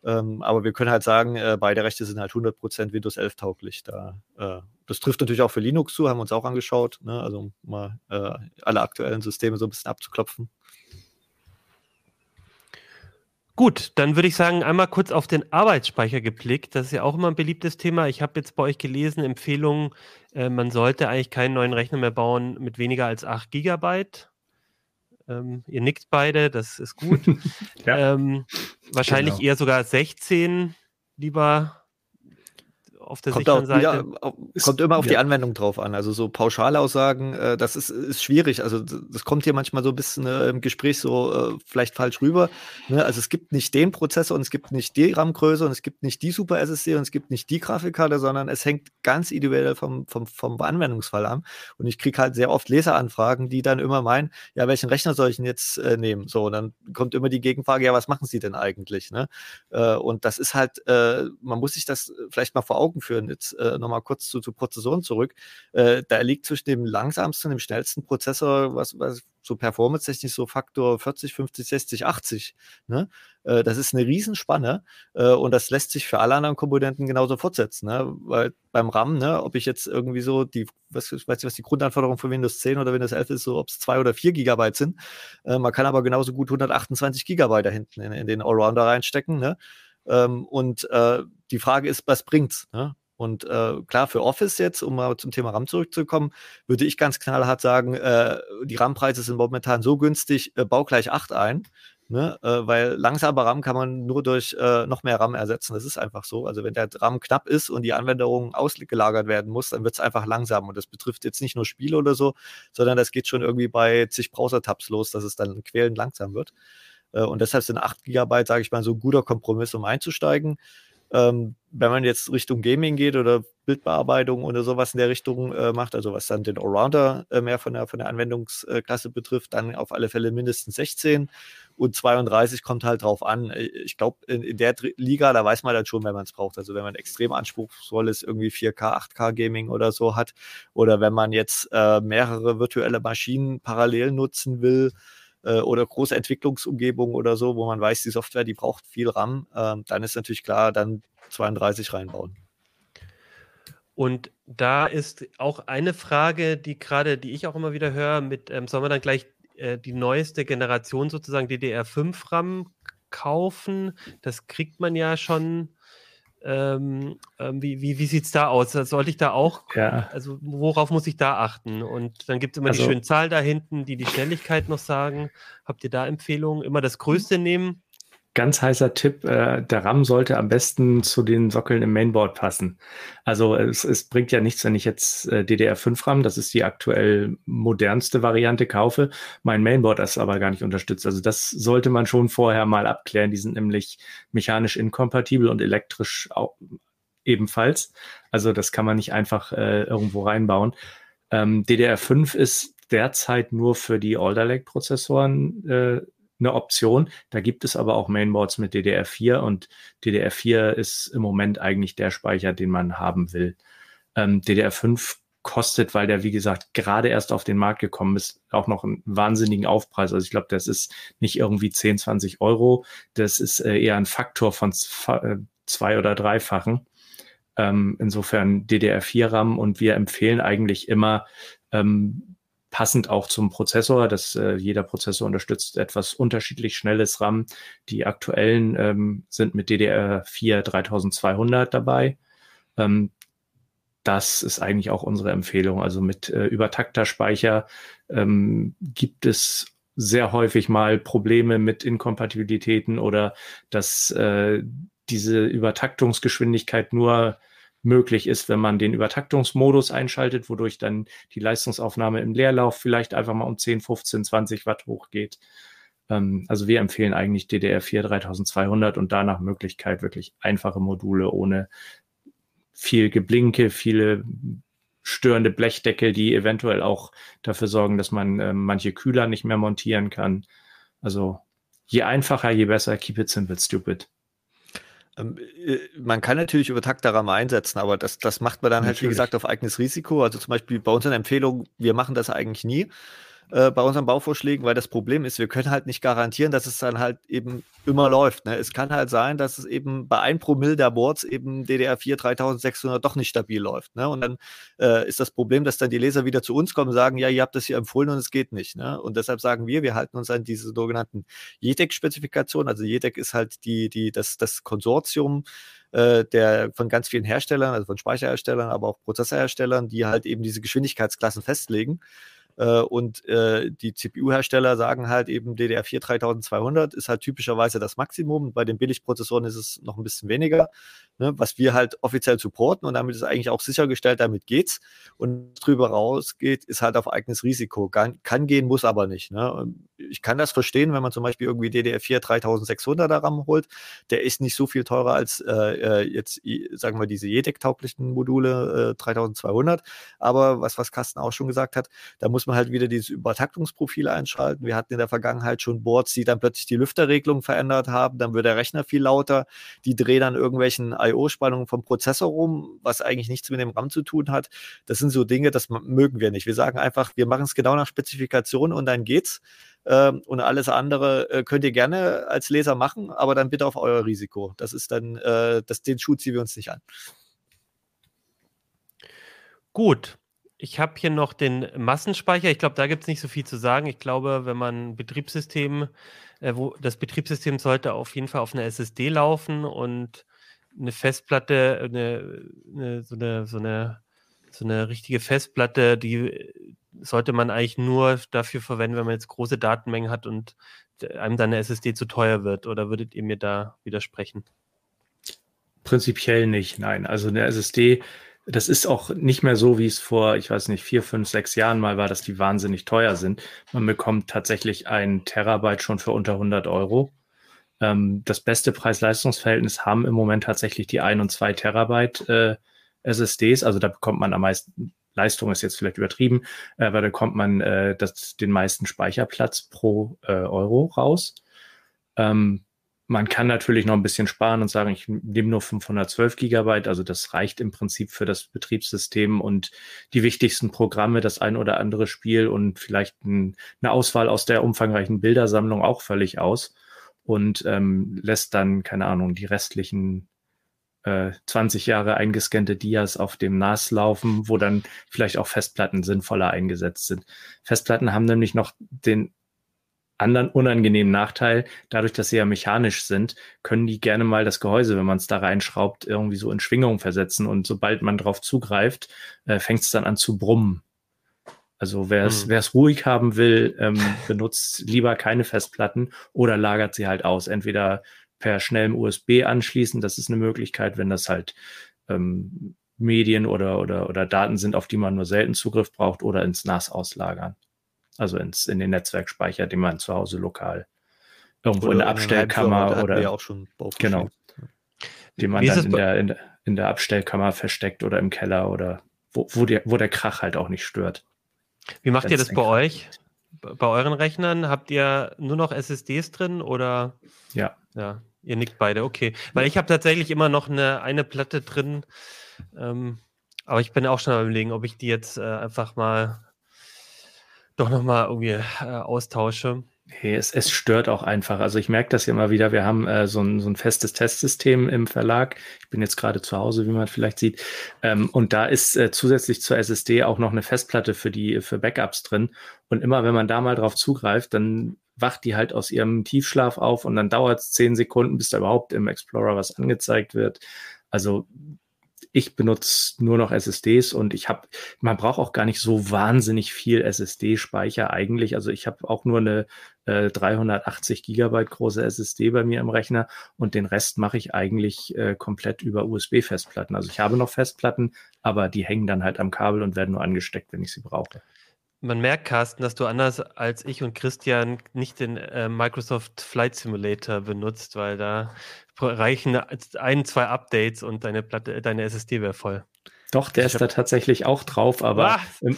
Ähm, aber wir können halt sagen, äh, beide Rechte sind halt 100% Windows 11 tauglich. Da, äh, das trifft natürlich auch für Linux zu, haben wir uns auch angeschaut. Ne? Also mal äh, alle aktuellen Systeme so ein bisschen abzuklopfen.
Gut, dann würde ich sagen, einmal kurz auf den Arbeitsspeicher geblickt. Das ist ja auch immer ein beliebtes Thema. Ich habe jetzt bei euch gelesen, Empfehlungen, äh, man sollte eigentlich keinen neuen Rechner mehr bauen mit weniger als 8 Gigabyte. Ähm, ihr nickt beide, das ist gut. ja. ähm, wahrscheinlich genau. eher sogar 16 lieber auf der
kommt
sicheren
Seite? Wieder, kommt immer auf ja. die Anwendung drauf an. Also so Pauschalaussagen, äh, das ist, ist schwierig. Also das kommt hier manchmal so ein bisschen äh, im Gespräch so äh, vielleicht falsch rüber. Ne? Also es gibt nicht den Prozessor und es gibt nicht die RAM-Größe und es gibt nicht die Super SSD und es gibt nicht die Grafikkarte, sondern es hängt ganz individuell vom, vom, vom Anwendungsfall an. Und ich kriege halt sehr oft Leseranfragen, die dann immer meinen, ja, welchen Rechner soll ich denn jetzt äh, nehmen? So, und dann kommt immer die Gegenfrage, ja, was machen Sie denn eigentlich? Ne? Äh, und das ist halt, äh, man muss sich das vielleicht mal vor Augen führen. Jetzt äh, nochmal kurz zu, zu Prozessoren zurück. Äh, da liegt zwischen dem langsamsten und dem schnellsten Prozessor, was, was so performance-technisch so Faktor 40, 50, 60, 80. Ne? Äh, das ist eine Riesenspanne äh, und das lässt sich für alle anderen Komponenten genauso fortsetzen. Ne? Weil beim RAM, ne, ob ich jetzt irgendwie so die, was, weiß nicht, was die Grundanforderung von Windows 10 oder Windows 11 ist, so ob es zwei oder vier Gigabyte sind. Äh, man kann aber genauso gut 128 Gigabyte da hinten in, in den Allrounder reinstecken. Ne? Ähm, und äh, die Frage ist, was bringt's? Ne? Und äh, klar, für Office jetzt, um mal zum Thema RAM zurückzukommen, würde ich ganz knallhart sagen, äh, die RAM-Preise sind momentan so günstig, äh, bau gleich 8 ein. Ne? Äh, weil langsamer RAM kann man nur durch äh, noch mehr RAM ersetzen. Das ist einfach so. Also wenn der RAM knapp ist und die Anwendung ausgelagert werden muss, dann wird es einfach langsam. Und das betrifft jetzt nicht nur Spiele oder so, sondern das geht schon irgendwie bei zig Browser-Tabs los, dass es dann quälend langsam wird. Äh, und deshalb sind 8 GB, sage ich mal, so ein guter Kompromiss, um einzusteigen. Ähm, wenn man jetzt Richtung Gaming geht oder Bildbearbeitung oder sowas in der Richtung äh, macht, also was dann den Allrounder äh, mehr von der, von der Anwendungsklasse betrifft, dann auf alle Fälle mindestens 16 und 32 kommt halt drauf an. Äh, ich glaube, in, in, der Liga, da weiß man dann schon, wenn man es braucht. Also wenn man extrem anspruchsvolles irgendwie 4K, 8K Gaming oder so hat oder wenn man jetzt äh, mehrere virtuelle Maschinen parallel nutzen will, äh, oder große Entwicklungsumgebungen oder so, wo man weiß, die Software, die braucht viel RAM, äh, dann ist natürlich klar, dann 32 reinbauen.
Und da ist auch eine Frage, die gerade, die ich auch immer wieder höre, mit, ähm, sollen wir dann gleich äh, die neueste Generation sozusagen DDR5 RAM kaufen? Das kriegt man ja schon ähm, ähm, wie wie, wie sieht es da aus? Sollte ich da auch, ja. also worauf muss ich da achten? Und dann gibt es immer also, die schöne Zahl da hinten, die die Schnelligkeit noch sagen. Habt ihr da Empfehlungen? Immer das Größte nehmen?
Ganz heißer Tipp, äh, der RAM sollte am besten zu den Sockeln im Mainboard passen. Also es, es bringt ja nichts, wenn ich jetzt äh, DDR5 RAM, das ist die aktuell modernste Variante, kaufe, mein Mainboard das aber gar nicht unterstützt. Also das sollte man schon vorher mal abklären. Die sind nämlich mechanisch inkompatibel und elektrisch auch ebenfalls. Also das kann man nicht einfach äh, irgendwo reinbauen. Ähm, DDR5 ist derzeit nur für die Alder Lake Prozessoren äh, eine Option. Da gibt es aber auch Mainboards mit DDR4 und DDR4 ist im Moment eigentlich der Speicher, den man haben will. Ähm, DDR5 kostet, weil der, wie gesagt, gerade erst auf den Markt gekommen ist, auch noch einen wahnsinnigen Aufpreis. Also ich glaube, das ist nicht irgendwie 10, 20 Euro. Das ist äh, eher ein Faktor von äh, zwei oder dreifachen. Ähm, insofern DDR4-RAM und wir empfehlen eigentlich immer, ähm, passend auch zum Prozessor. dass äh, jeder Prozessor unterstützt etwas unterschiedlich schnelles RAM. Die aktuellen ähm, sind mit DDR4 3200 dabei. Ähm, das ist eigentlich auch unsere Empfehlung. Also mit äh, Übertakterspeicher ähm, gibt es sehr häufig mal Probleme mit Inkompatibilitäten oder dass äh, diese Übertaktungsgeschwindigkeit nur möglich ist, wenn man den Übertaktungsmodus einschaltet, wodurch dann die Leistungsaufnahme im Leerlauf vielleicht einfach mal um 10, 15, 20 Watt hochgeht. Ähm, also wir empfehlen eigentlich DDR4 3200 und danach Möglichkeit wirklich einfache Module ohne viel Geblinke, viele störende Blechdeckel, die eventuell auch dafür sorgen, dass man äh, manche Kühler nicht mehr montieren kann. Also je einfacher, je besser. Keep it simple, stupid.
Ähm, äh, man kann natürlich über Taktrahmen einsetzen, aber das, das macht man dann natürlich. halt, wie gesagt, auf eigenes Risiko. Also zum Beispiel bei unseren Empfehlungen, wir machen das eigentlich nie äh, bei unseren Bauvorschlägen, weil das Problem ist, wir können halt nicht garantieren, dass es dann halt eben immer läuft. Ne? Es kann halt sein, dass es eben bei 1 Promille der Boards eben DDR4 3600 doch nicht stabil läuft. Ne? Und dann äh, ist das Problem, dass dann die Leser wieder zu uns kommen und sagen, ja, ihr habt das hier empfohlen und es geht nicht. Ne? Und deshalb sagen wir, wir halten uns an diese sogenannten JEDEC-Spezifikationen. Also JEDEC ist halt die, die, das, das Konsortium, äh, der von ganz vielen Herstellern, also von Speicherherstellern, aber auch Prozessorherstellern, die halt eben diese Geschwindigkeitsklassen festlegen. Äh, und äh, die CPU-Hersteller sagen halt eben DDR4 3200 ist halt typischerweise das Maximum. Bei den Billigprozessoren ist es noch ein bisschen weniger, ne, was wir halt offiziell supporten und damit ist eigentlich auch sichergestellt, damit geht's. Und drüber rausgeht, ist halt auf eigenes Risiko. Kann, kann gehen, muss aber nicht. Ne? Ich kann das verstehen, wenn man zum Beispiel irgendwie DDR4 3600er RAM holt. Der ist nicht so viel teurer als äh, äh jetzt, sagen wir, diese JEDEC-tauglichen Module äh, 3200. Aber was, was Carsten auch schon gesagt hat, da muss man halt wieder dieses Übertaktungsprofil einschalten. Wir hatten in der Vergangenheit schon Boards, die dann plötzlich die Lüfterregelung verändert haben. Dann wird der Rechner viel lauter. Die drehen dann irgendwelchen IO-Spannungen vom Prozessor rum, was eigentlich nichts mit dem RAM zu tun hat. Das sind so Dinge, das mögen wir nicht. Wir sagen einfach, wir machen es genau nach Spezifikation und dann geht's. Ähm, und alles andere äh, könnt ihr gerne als Leser machen, aber dann bitte auf euer Risiko. Das ist dann, äh, das, den Schuh ziehen wir uns nicht an.
Gut. Ich habe hier noch den Massenspeicher. Ich glaube, da gibt es nicht so viel zu sagen. Ich glaube, wenn man Betriebssystem, äh, wo das Betriebssystem sollte auf jeden Fall auf einer SSD laufen und eine Festplatte, eine, eine, so, eine, so, eine, so eine richtige Festplatte, die sollte man eigentlich nur dafür verwenden, wenn man jetzt große Datenmengen hat und einem dann eine SSD zu teuer wird. Oder würdet ihr mir da widersprechen?
Prinzipiell nicht, nein. Also eine SSD das ist auch nicht mehr so, wie es vor, ich weiß nicht, vier, fünf, sechs Jahren mal war, dass die wahnsinnig teuer sind. Man bekommt tatsächlich ein Terabyte schon für unter 100 Euro. Ähm, das beste Preis-Leistungs-Verhältnis haben im Moment tatsächlich die ein und zwei Terabyte äh, SSDs. Also da bekommt man am meisten, Leistung ist jetzt vielleicht übertrieben, äh, weil da kommt man äh, das, den meisten Speicherplatz pro äh, Euro raus. Ähm, man kann natürlich noch ein bisschen sparen und sagen, ich nehme nur 512 Gigabyte, also das reicht im Prinzip für das Betriebssystem und die wichtigsten Programme, das ein oder andere Spiel und vielleicht ein, eine Auswahl aus der umfangreichen Bildersammlung auch völlig aus und ähm, lässt dann, keine Ahnung, die restlichen äh, 20 Jahre eingescannte Dias auf dem NAS laufen, wo dann vielleicht auch Festplatten sinnvoller eingesetzt sind. Festplatten haben nämlich noch den anderen unangenehmen Nachteil, dadurch, dass sie ja mechanisch sind, können die gerne mal das Gehäuse, wenn man es da reinschraubt, irgendwie so in Schwingung versetzen und sobald man drauf zugreift, äh, fängt es dann an zu brummen. Also wer es hm. ruhig haben will, ähm, benutzt lieber keine Festplatten oder lagert sie halt aus. Entweder per schnellem USB anschließen, das ist eine Möglichkeit, wenn das halt ähm, Medien oder, oder, oder Daten sind, auf die man nur selten Zugriff braucht, oder ins NAS auslagern. Also ins, in den Netzwerkspeicher, den man zu Hause lokal irgendwo oder in der Abstellkammer oder ja auch schon genau, den man dann in der, in, in der Abstellkammer versteckt oder im Keller oder wo, wo, der, wo der Krach halt auch nicht stört.
Wie macht ihr das bei euch? Bei euren Rechnern habt ihr nur noch SSDs drin oder?
Ja.
Ja, ihr nickt beide, okay. Weil ich habe tatsächlich immer noch eine, eine Platte drin, ähm, aber ich bin auch schon am überlegen, ob ich die jetzt äh, einfach mal doch nochmal irgendwie äh, austausche.
Hey, es, es stört auch einfach. Also ich merke das ja immer wieder. Wir haben äh, so, ein, so ein festes Testsystem im Verlag. Ich bin jetzt gerade zu Hause, wie man vielleicht sieht. Ähm, und da ist äh, zusätzlich zur SSD auch noch eine Festplatte für die für Backups drin. Und immer wenn man da mal drauf zugreift, dann wacht die halt aus ihrem Tiefschlaf auf und dann dauert es zehn Sekunden, bis da überhaupt im Explorer was angezeigt wird. Also ich benutze nur noch SSDs und ich habe, man braucht auch gar nicht so wahnsinnig viel SSD-Speicher eigentlich. Also ich habe auch nur eine äh, 380 Gigabyte große SSD bei mir im Rechner und den Rest mache ich eigentlich äh, komplett über USB-Festplatten. Also ich habe noch Festplatten, aber die hängen dann halt am Kabel und werden nur angesteckt, wenn ich sie brauche.
Man merkt, Carsten, dass du anders als ich und Christian nicht den äh, Microsoft Flight Simulator benutzt, weil da reichen ein, zwei Updates und deine Platte, deine SSD wäre voll.
Doch, der ich ist da tatsächlich auch drauf, aber ähm,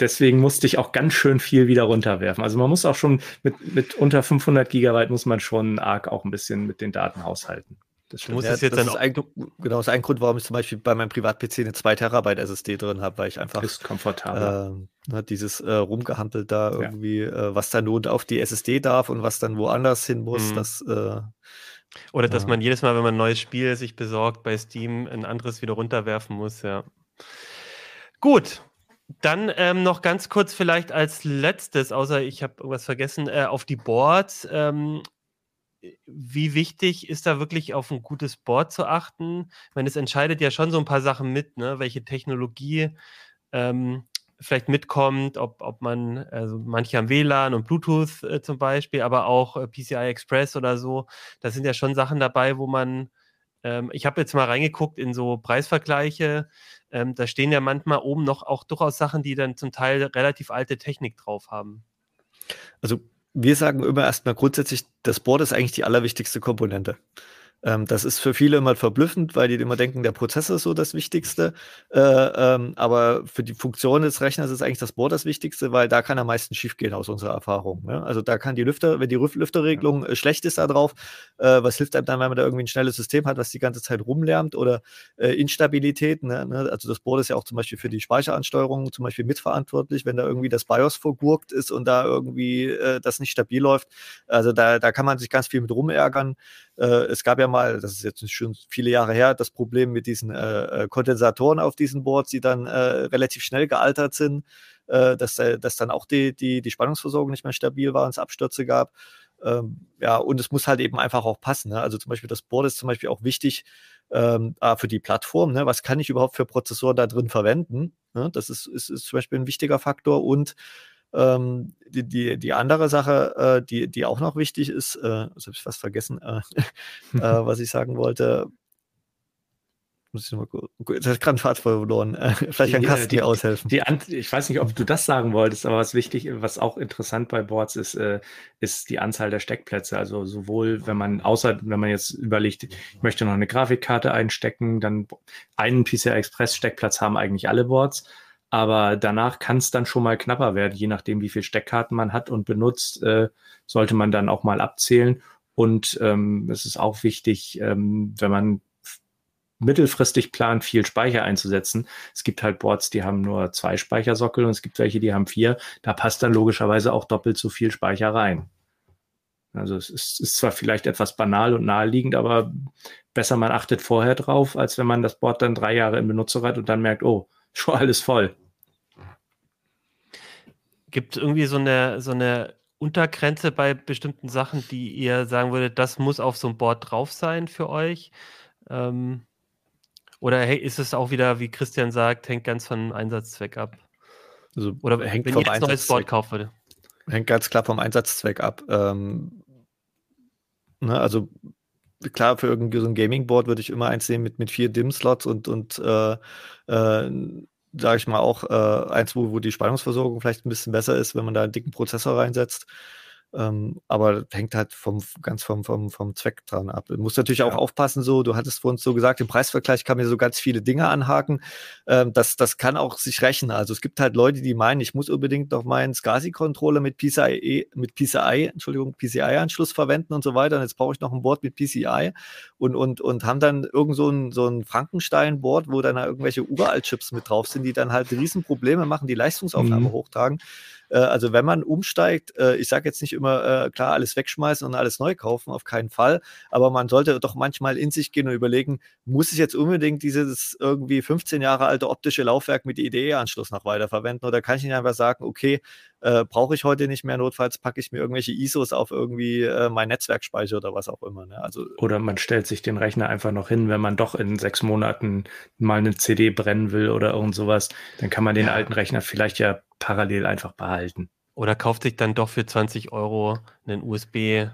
deswegen musste ich auch ganz schön viel wieder runterwerfen. Also man muss auch schon mit, mit unter 500 Gigabyte muss man schon arg auch ein bisschen mit den Daten haushalten.
Das muss ja, jetzt das ist ein, genau das ist ein Grund, warum ich zum Beispiel bei meinem Privat-PC eine 2 Terabyte SSD drin habe, weil ich einfach
ist komfortabel.
Äh, dieses äh, rumgehampelt da irgendwie, ja. äh, was dann nur auf die SSD darf und was dann woanders hin muss, mhm. das äh,
oder dass ja. man jedes Mal, wenn man ein neues Spiel sich besorgt, bei Steam ein anderes wieder runterwerfen muss, ja. Gut. Dann ähm, noch ganz kurz vielleicht als letztes, außer ich habe irgendwas vergessen, äh, auf die Boards. Ähm, wie wichtig ist da wirklich auf ein gutes Board zu achten? Ich meine, es entscheidet ja schon so ein paar Sachen mit, ne? welche Technologie ähm, vielleicht mitkommt, ob, ob man, also manche haben WLAN und Bluetooth äh, zum Beispiel, aber auch äh, PCI Express oder so. Da sind ja schon Sachen dabei, wo man, ähm, ich habe jetzt mal reingeguckt in so Preisvergleiche, ähm, da stehen ja manchmal oben noch auch durchaus Sachen, die dann zum Teil relativ alte Technik drauf haben.
Also wir sagen immer erstmal grundsätzlich, das Board ist eigentlich die allerwichtigste Komponente. Ähm, das ist für viele immer verblüffend, weil die immer denken, der Prozessor ist so das Wichtigste. Äh, ähm, aber für die Funktion des Rechners ist eigentlich das Board das Wichtigste, weil da kann am meisten schiefgehen aus unserer Erfahrung. Ne? Also da kann die Lüfter, wenn die Lüfterregelung äh, schlecht ist da drauf, äh, was hilft einem dann, wenn man da irgendwie ein schnelles System hat, was die ganze Zeit rumlärmt oder äh, Instabilität. Ne? ne? Also das Board ist ja auch zum Beispiel für die Speicheransteuerung zum Beispiel mitverantwortlich, wenn da irgendwie das BIOS vergurkt ist und da irgendwie äh, das nicht stabil läuft. Also da, da kann man sich ganz viel mit rumärgern. Äh, es gab ja mal, das ist jetzt schon viele Jahre her, das Problem mit diesen äh, äh, Kondensatoren auf diesen Boards, die dann relativ schnell gealtert sind, dass, dass dann auch die, die, die Spannungsversorgung nicht mehr stabil war und es Abstürze gab. Ähm, ja, und es muss halt eben einfach auch passen. Ne? Also zum Beispiel das Board ist zum Beispiel auch wichtig ähm, für die Plattform. Ne? Was kann ich überhaupt für Prozessoren da drin verwenden? Ne? Das ist, ist, ist zum Beispiel ein wichtiger Faktor und ähm, die, die, die andere Sache, äh, die, die auch noch wichtig ist, äh, also habe ich fast vergessen, äh, äh, was ich sagen wollte. Muss ich mal gucken. Das hat gerade Pfad verloren. Äh, vielleicht kann Carsten dir aushelfen.
Ich weiß nicht, ob du das sagen wolltest, aber was wichtig, was auch interessant bei Boards ist, äh, ist die Anzahl der Steckplätze. Also sowohl, wenn man außer, wenn man jetzt überlegt, ich möchte noch eine Grafikkarte einstecken, dann einen PCI Express Steckplatz haben eigentlich alle Boards. Aber danach kann es dann schon mal knapper werden, je nachdem, wie viel Steckkarten man hat und benutzt, äh, sollte man dann auch mal abzählen. Und ähm, es ist auch wichtig, ähm, wenn man mittelfristig plant, viel Speicher einzusetzen. Es gibt halt Boards, die haben nur zwei Speichersockel und es gibt welche, die haben vier. Da passt dann logischerweise auch doppelt so viel Speicher rein. Also es ist, ist zwar vielleicht etwas banal und naheliegend, aber besser man achtet vorher drauf, als wenn man das Board dann drei Jahre in Benutzung hat und dann merkt, oh, schon alles voll.
Gibt es irgendwie so eine, so eine Untergrenze bei bestimmten Sachen, die ihr sagen würdet, das muss auf so einem Board drauf sein für euch? Ähm, oder hey, ist es auch wieder, wie Christian sagt, hängt ganz vom Einsatzzweck ab?
Also, oder hängt wenn vom jetzt ein neues Board kaufen würde? Hängt ganz klar vom Einsatzzweck ab. Ähm, ne, also klar, für irgendwie so ein Gaming-Board würde ich immer eins nehmen mit, mit vier DIM-Slots und, und äh, äh, sage ich mal, auch äh, eins, wo, wo die Spannungsversorgung vielleicht ein bisschen besser ist, wenn man da einen dicken Prozessor reinsetzt. Ähm, aber hängt halt vom, ganz vom, vom, vom Zweck dran ab. Du musst natürlich ja. auch aufpassen, so, du hattest vor uns so gesagt, im Preisvergleich kann man so ganz viele Dinge anhaken. Ähm, das, das kann auch sich rechnen. Also es gibt halt Leute, die meinen, ich muss unbedingt noch meinen SCSI-Controller mit PCI, mit PCI, Entschuldigung, PCI-Anschluss verwenden und so weiter. Und jetzt brauche ich noch ein Board mit PCI und, und, und haben dann irgend so ein, so ein Frankenstein-Board, wo dann irgendwelche Uralt-Chips mit drauf sind, die dann halt Riesenprobleme machen, die Leistungsaufnahme mhm. hochtragen. Äh, also wenn man umsteigt, äh, ich sage jetzt nicht immer, äh, klar, alles wegschmeißen und alles neu kaufen, auf keinen Fall, aber man sollte doch manchmal in sich gehen und überlegen, muss ich jetzt unbedingt dieses irgendwie 15 Jahre alte optische Laufwerk mit IDE-Anschluss noch weiterverwenden oder kann ich nicht einfach sagen, okay, äh, brauche ich heute nicht mehr. Notfalls packe ich mir irgendwelche ISOs auf irgendwie äh, mein Netzwerkspeicher oder was auch immer. Ne?
Also, oder man stellt sich den Rechner einfach noch hin, wenn man doch in sechs Monaten mal eine CD brennen will oder irgend sowas. Dann kann man den ja. alten Rechner vielleicht ja parallel einfach behalten.
Oder kauft sich dann doch für 20 Euro einen USB
äh,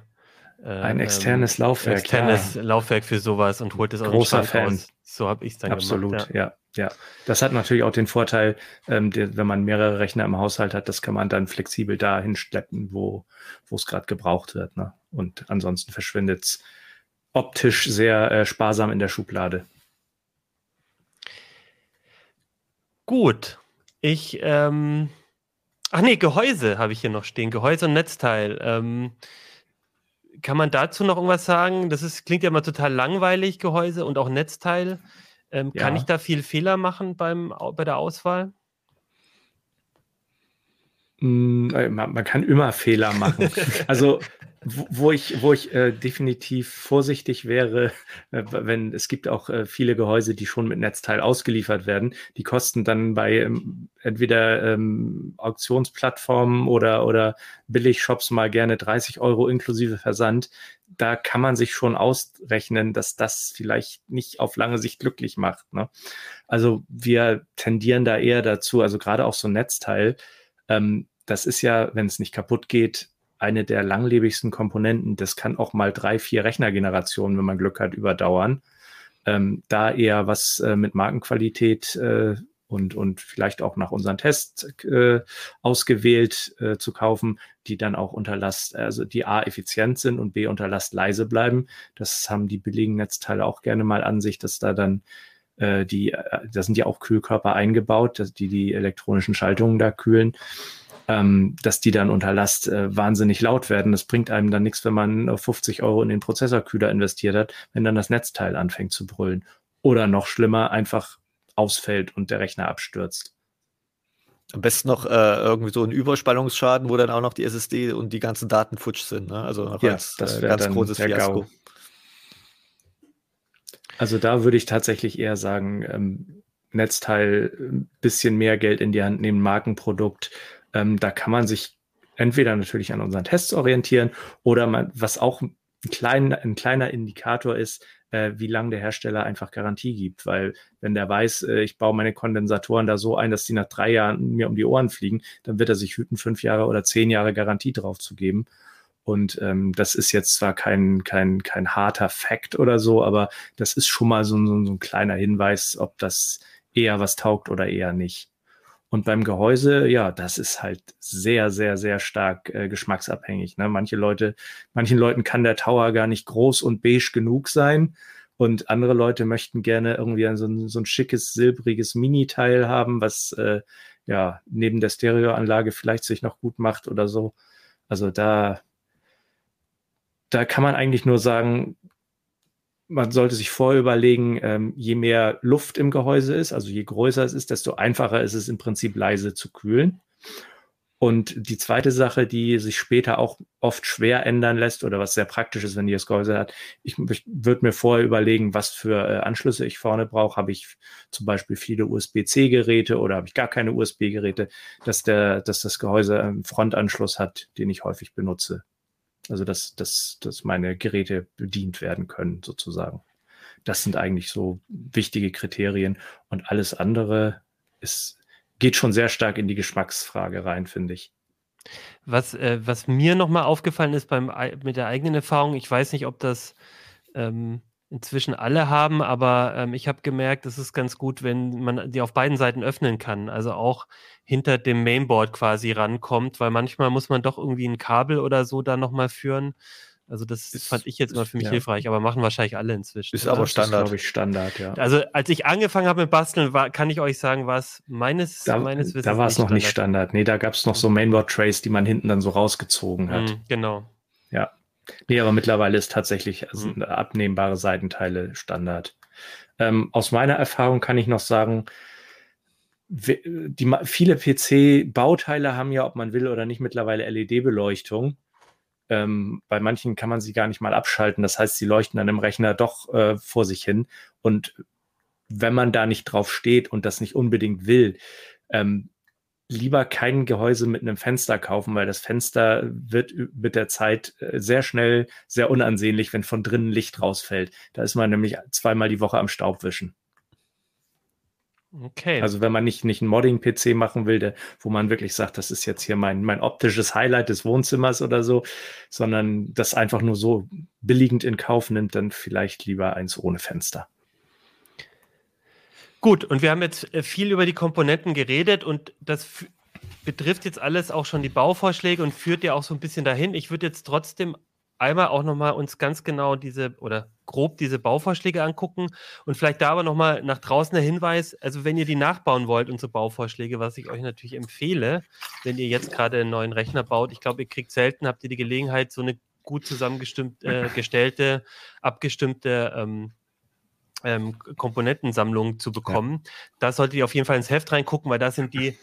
ein externes ähm, Laufwerk.
Externes ja. Laufwerk für sowas und holt es
aus Großer Fan. Raus.
So habe ich es dann
Absolut, gemacht. Absolut, ja. ja. Das hat natürlich auch den Vorteil, ähm, der, wenn man mehrere Rechner im Haushalt hat, das kann man dann flexibel dahin schleppen, wo es gerade gebraucht wird. Ne? Und ansonsten verschwindet es optisch sehr äh, sparsam in der Schublade.
Gut. Ich, ähm, ach nee, Gehäuse habe ich hier noch stehen. Gehäuse und Netzteil. Ähm, kann man dazu noch irgendwas sagen? Das ist, klingt ja immer total langweilig, Gehäuse und auch Netzteil. Ähm, ja. Kann ich da viel Fehler machen beim, bei der Auswahl?
Mm, äh, man, man kann immer Fehler machen. also wo, wo ich, wo ich äh, definitiv vorsichtig wäre, äh, wenn es gibt auch äh, viele Gehäuse, die schon mit Netzteil ausgeliefert werden. Die kosten dann bei ähm, entweder ähm, Auktionsplattformen oder, oder Billigshops mal gerne 30 Euro inklusive Versand. Da kann man sich schon ausrechnen, dass das vielleicht nicht auf lange Sicht glücklich macht. Ne? Also wir tendieren da eher dazu, also gerade auch so ein Netzteil, ähm, das ist ja, wenn es nicht kaputt geht, eine der langlebigsten Komponenten. Das kann auch mal drei, vier Rechnergenerationen, wenn man Glück hat, überdauern. Ähm, da eher was äh, mit Markenqualität äh, und, und vielleicht auch nach unseren Tests äh, ausgewählt äh, zu kaufen, die dann auch unter Last, also die A effizient sind und B unter Last leise bleiben. Das haben die billigen Netzteile auch gerne mal an sich, dass da dann äh, die, äh, da sind ja auch Kühlkörper eingebaut, die die elektronischen Schaltungen da kühlen ähm, dass die dann unter Last äh, wahnsinnig laut werden. Das bringt einem dann nichts, wenn man 50 Euro in den Prozessorkühler investiert hat, wenn dann das Netzteil anfängt zu brüllen. Oder noch schlimmer, einfach ausfällt und der Rechner abstürzt.
Am besten noch äh, irgendwie so ein Überspannungsschaden, wo dann auch noch die SSD und die ganzen Daten futsch sind. Ne? Also noch
ja, als das äh, ganz großes Fiasko. GAU. Also da würde ich tatsächlich eher sagen, ähm, Netzteil ein bisschen mehr Geld in die Hand nehmen, Markenprodukt ähm, da kann man sich entweder natürlich an unseren Tests orientieren oder man, was auch ein, klein, ein kleiner Indikator ist, äh, wie lange der Hersteller einfach Garantie gibt. Weil wenn der weiß, äh, ich baue meine Kondensatoren da so ein, dass die nach drei Jahren mir um die Ohren fliegen, dann wird er sich hüten, fünf Jahre oder zehn Jahre Garantie drauf zu geben. Und ähm, das ist jetzt zwar kein, kein, kein harter Fact oder so, aber das ist schon mal so, so, so ein kleiner Hinweis, ob das eher was taugt oder eher nicht. Und beim Gehäuse, ja, das ist halt sehr, sehr, sehr stark äh, geschmacksabhängig. Ne? Manche Leute, manchen Leuten kann der Tower gar nicht groß und beige genug sein. Und andere Leute möchten gerne irgendwie so ein, so ein schickes, silbriges Mini-Teil haben, was äh, ja neben der Stereoanlage vielleicht sich noch gut macht oder so. Also da, da kann man eigentlich nur sagen, man sollte sich vorher überlegen, ähm, je mehr Luft im Gehäuse ist, also je größer es ist, desto einfacher ist es im Prinzip leise zu kühlen. Und die zweite Sache, die sich später auch oft schwer ändern lässt oder was sehr praktisch ist, wenn ihr das Gehäuse hat, ich, ich würde mir vorher überlegen, was für äh, Anschlüsse ich vorne brauche. Habe ich zum Beispiel viele USB-C-Geräte oder habe ich gar keine USB-Geräte, dass, dass das Gehäuse einen Frontanschluss hat, den ich häufig benutze. Also dass, dass, dass meine Geräte bedient werden können, sozusagen. Das sind eigentlich so wichtige Kriterien. Und alles andere ist, geht schon sehr stark in die Geschmacksfrage rein, finde ich.
Was, äh, was mir nochmal aufgefallen ist beim, mit der eigenen Erfahrung, ich weiß nicht, ob das ähm, inzwischen alle haben, aber ähm, ich habe gemerkt, es ist ganz gut, wenn man die auf beiden Seiten öffnen kann. Also auch hinter dem Mainboard quasi rankommt, weil manchmal muss man doch irgendwie ein Kabel oder so da nochmal führen. Also das ist, fand ich jetzt mal für mich ja. hilfreich, aber machen wahrscheinlich alle inzwischen.
Ist aber Standard. glaube ich, Standard, ja.
Also als ich angefangen habe mit Basteln, war, kann ich euch sagen, war es meines,
da,
meines
Wissens Da war es noch nicht Standard. Nee, da gab es noch so Mainboard-Trays, die man hinten dann so rausgezogen hat. Mm,
genau.
Nee, aber mittlerweile ist tatsächlich also mhm. abnehmbare Seitenteile Standard. Ähm, aus meiner Erfahrung kann ich noch sagen, die, viele PC-Bauteile haben ja, ob man will oder nicht, mittlerweile LED-Beleuchtung. Ähm, bei manchen kann man sie gar nicht mal abschalten. Das heißt, sie leuchten dann im Rechner doch äh, vor sich hin. Und wenn man da nicht drauf steht und das nicht unbedingt will, ähm, lieber kein Gehäuse mit einem Fenster kaufen, weil das Fenster wird mit der Zeit äh, sehr schnell sehr unansehnlich, wenn von drinnen Licht rausfällt. Da ist man nämlich zweimal die Woche am Staubwischen. Okay. Also wenn man nicht, nicht einen Modding-PC machen will, der, wo man wirklich sagt, das ist jetzt hier mein, mein optisches Highlight des Wohnzimmers oder so, sondern das einfach nur so billigend in Kauf nimmt, dann vielleicht lieber eins ohne Fenster.
Gut, und wir haben jetzt äh, viel über die Komponenten geredet und das betrifft jetzt alles auch schon die Bauvorschläge und führt ja auch so ein bisschen dahin. Ich würde jetzt trotzdem einmal auch nochmal uns ganz genau diese oder grob diese Bauvorschläge angucken und vielleicht da aber nochmal nach draußen der Hinweis, also wenn ihr die nachbauen wollt, unsere Bauvorschläge, was ich euch natürlich empfehle, wenn ihr jetzt gerade einen neuen Rechner baut, ich glaube, ihr kriegt selten, habt ihr die Gelegenheit, so eine gut zusammengestellte, äh, abgestimmte ähm, ähm, Komponentensammlung zu bekommen. Ja. Da solltet ihr auf jeden Fall ins Heft reingucken, weil da sind die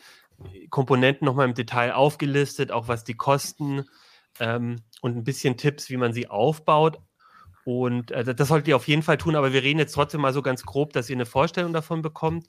Komponenten nochmal im Detail aufgelistet, auch was die kosten. ähm, und ein bisschen Tipps, wie man sie aufbaut. Und äh, das solltet ihr auf jeden Fall tun, aber wir reden jetzt trotzdem mal so ganz grob, dass ihr eine Vorstellung davon bekommt.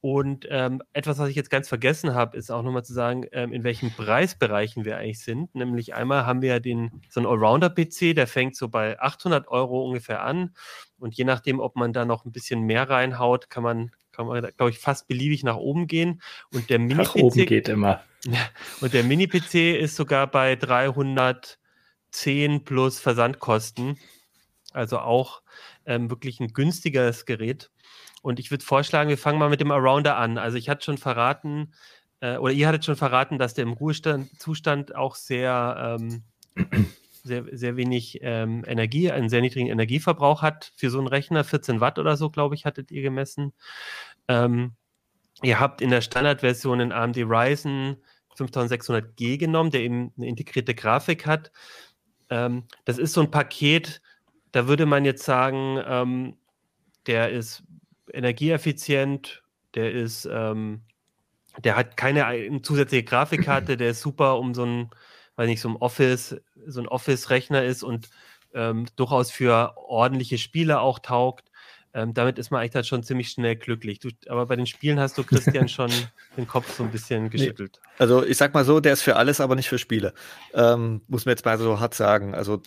Und ähm, etwas, was ich jetzt ganz vergessen habe, ist auch nochmal zu sagen, ähm, in welchen Preisbereichen wir eigentlich sind. Nämlich einmal haben wir ja den, so einen Allrounder-PC, der fängt so bei 800 Euro ungefähr an. Und je nachdem, ob man da noch ein bisschen mehr reinhaut, kann man, kann man glaube ich, fast beliebig nach oben gehen. Und der
Mini-PC. Nach oben geht immer.
Und der Mini-PC ist sogar bei 310 plus Versandkosten. Also auch ähm, wirklich ein günstiges Gerät. Und ich würde vorschlagen, wir fangen mal mit dem Arounder an. Also ich hatte schon verraten, äh, oder ihr hattet schon verraten, dass der im Ruhezustand auch sehr, ähm, sehr, sehr wenig ähm, Energie, einen sehr niedrigen Energieverbrauch hat für so einen Rechner. 14 Watt oder so, glaube ich, hattet ihr gemessen. Ähm, ihr habt in der Standardversion einen AMD Ryzen 5600G genommen, der eben eine integrierte Grafik hat. Ähm, das ist so ein Paket, da würde man jetzt sagen, ähm, der ist energieeffizient, der ist, ähm, der hat keine zusätzliche Grafikkarte, der ist super, um so ein, weiß nicht, so ein Office, so ein Office-Rechner ist und ähm, durchaus für ordentliche Spiele auch taugt. Ähm, damit ist man eigentlich dann schon ziemlich schnell glücklich. Du, aber bei den Spielen hast du, Christian, schon den Kopf so ein bisschen geschüttelt.
Nee, also ich sag mal so, der ist für alles, aber nicht für Spiele. Ähm, muss man jetzt mal so hart sagen. Also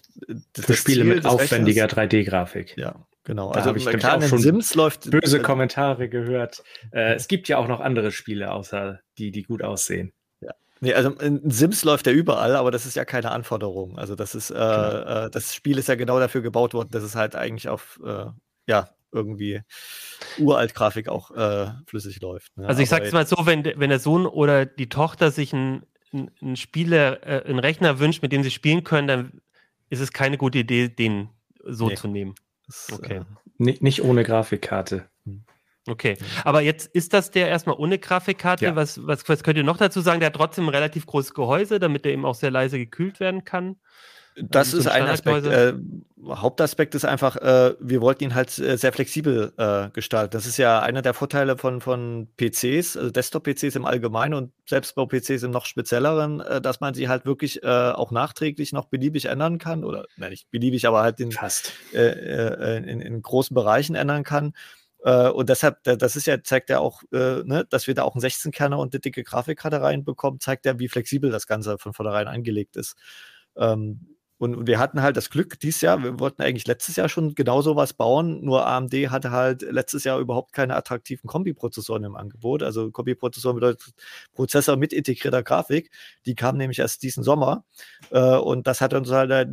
für Spiele Ziel mit aufwendiger 3D-Grafik.
Ja, genau.
Da also habe ich klar, auch schon Sims läuft böse Kommentare gehört. Äh, es gibt ja auch noch andere Spiele, außer die, die gut aussehen.
Nee, also in Sims läuft ja überall, aber das ist ja keine Anforderung. Also das ist, äh, genau. äh, das Spiel ist ja genau dafür gebaut worden, dass es halt eigentlich auf, äh, ja, irgendwie Uralt-Grafik auch äh, flüssig läuft.
Ne? Also ich sag's mal so, wenn, wenn der Sohn oder die Tochter sich ein, ein, ein Spieler, äh, einen Rechner wünscht, mit dem sie spielen können, dann ist es keine gute Idee, den so nee. zu nehmen.
Das, okay. Äh, nicht, nicht ohne Grafikkarte.
Okay, aber jetzt ist das der erstmal ohne Grafikkarte. Ja. Was, was, was könnt ihr noch dazu sagen? Der hat trotzdem ein relativ großes Gehäuse, damit er eben auch sehr leise gekühlt werden kann.
Das ist ein Aspekt. Äh, Hauptaspekt ist einfach, äh, wir wollten ihn halt äh, sehr flexibel äh, gestalten. Das ist ja einer der Vorteile von, von PCs, also Desktop-PCs im Allgemeinen und Selbstbau-PCs im noch spezielleren, äh, dass man sie halt wirklich äh, auch nachträglich noch beliebig ändern kann. Oder nein, nicht beliebig, aber halt in, Fast. in, in, in großen Bereichen ändern kann. Und deshalb, das ist ja, zeigt ja auch, ne, dass wir da auch einen 16-Kerner und eine dicke Grafikkarte reinbekommen, zeigt ja, wie flexibel das Ganze von vornherein angelegt ist. Ähm, und wir hatten halt das Glück dieses Jahr, wir wollten eigentlich letztes Jahr schon genau sowas bauen, nur AMD hatte halt letztes Jahr überhaupt keine attraktiven Kombi-Prozessoren im Angebot. Also Kombi-Prozessor bedeutet Prozessor mit integrierter Grafik. Die kamen nämlich erst diesen Sommer. Äh, und das hat uns halt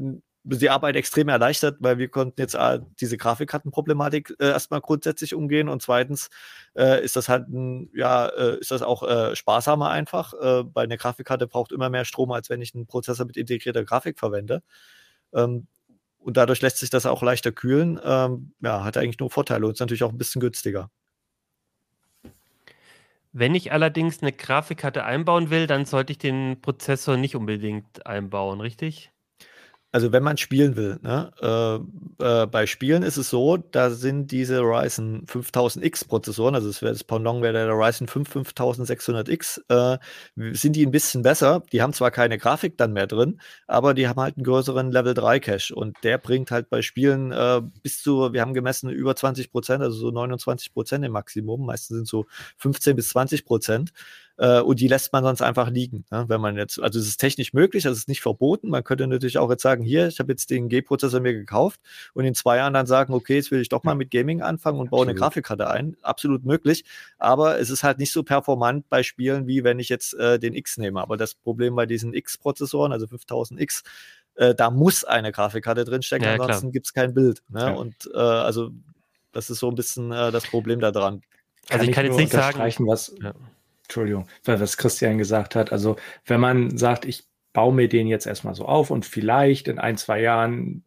die Arbeit extrem erleichtert, weil wir konnten jetzt äh, diese Grafikkartenproblematik äh, erstmal grundsätzlich umgehen und zweitens äh, ist das halt ein, ja, äh, ist das auch äh, sparsamer einfach, äh, weil eine Grafikkarte braucht immer mehr Strom, als wenn ich einen Prozessor mit integrierter Grafik verwende. Ähm, und dadurch lässt sich das auch leichter kühlen. Ähm, ja, hat eigentlich nur Vorteile und ist natürlich auch ein bisschen günstiger.
Wenn ich allerdings eine Grafikkarte einbauen will, dann sollte ich den Prozessor nicht unbedingt einbauen, richtig?
Also wenn man spielen will, ne? äh, äh, bei Spielen ist es so, da sind diese Ryzen 5000X Prozessoren, also das wäre das Pendant wäre der Ryzen 5 5600X, äh, sind die ein bisschen besser. Die haben zwar keine Grafik dann mehr drin, aber die haben halt einen größeren Level 3 Cache und der bringt halt bei Spielen äh, bis zu, wir haben gemessen über 20 Prozent, also so 29 Prozent im Maximum. Meistens sind so 15 bis 20 Prozent äh, und die lässt man sonst einfach liegen. Ne? Wenn man jetzt, also es ist technisch möglich, es ist nicht verboten. Man könnte natürlich auch jetzt sagen, hier, ich habe jetzt den G-Prozessor mir gekauft und in zwei Jahren dann sagen, okay, jetzt will ich doch mal mit Gaming anfangen und baue eine Grafikkarte ein. Absolut möglich. Aber es ist halt nicht so performant bei Spielen, wie wenn ich jetzt äh, den X nehme. Aber das Problem bei diesen X-Prozessoren, also 5000X, äh, da muss eine Grafikkarte drinstecken, ja, ansonsten gibt es kein Bild. Ne? Ja. Und äh, also das ist so ein bisschen äh, das Problem daran.
Also kann ich kann jetzt nicht sagen, was, ja. Entschuldigung, was Christian gesagt hat. Also wenn man sagt, ich baue mir den jetzt erstmal so auf und vielleicht in ein, zwei Jahren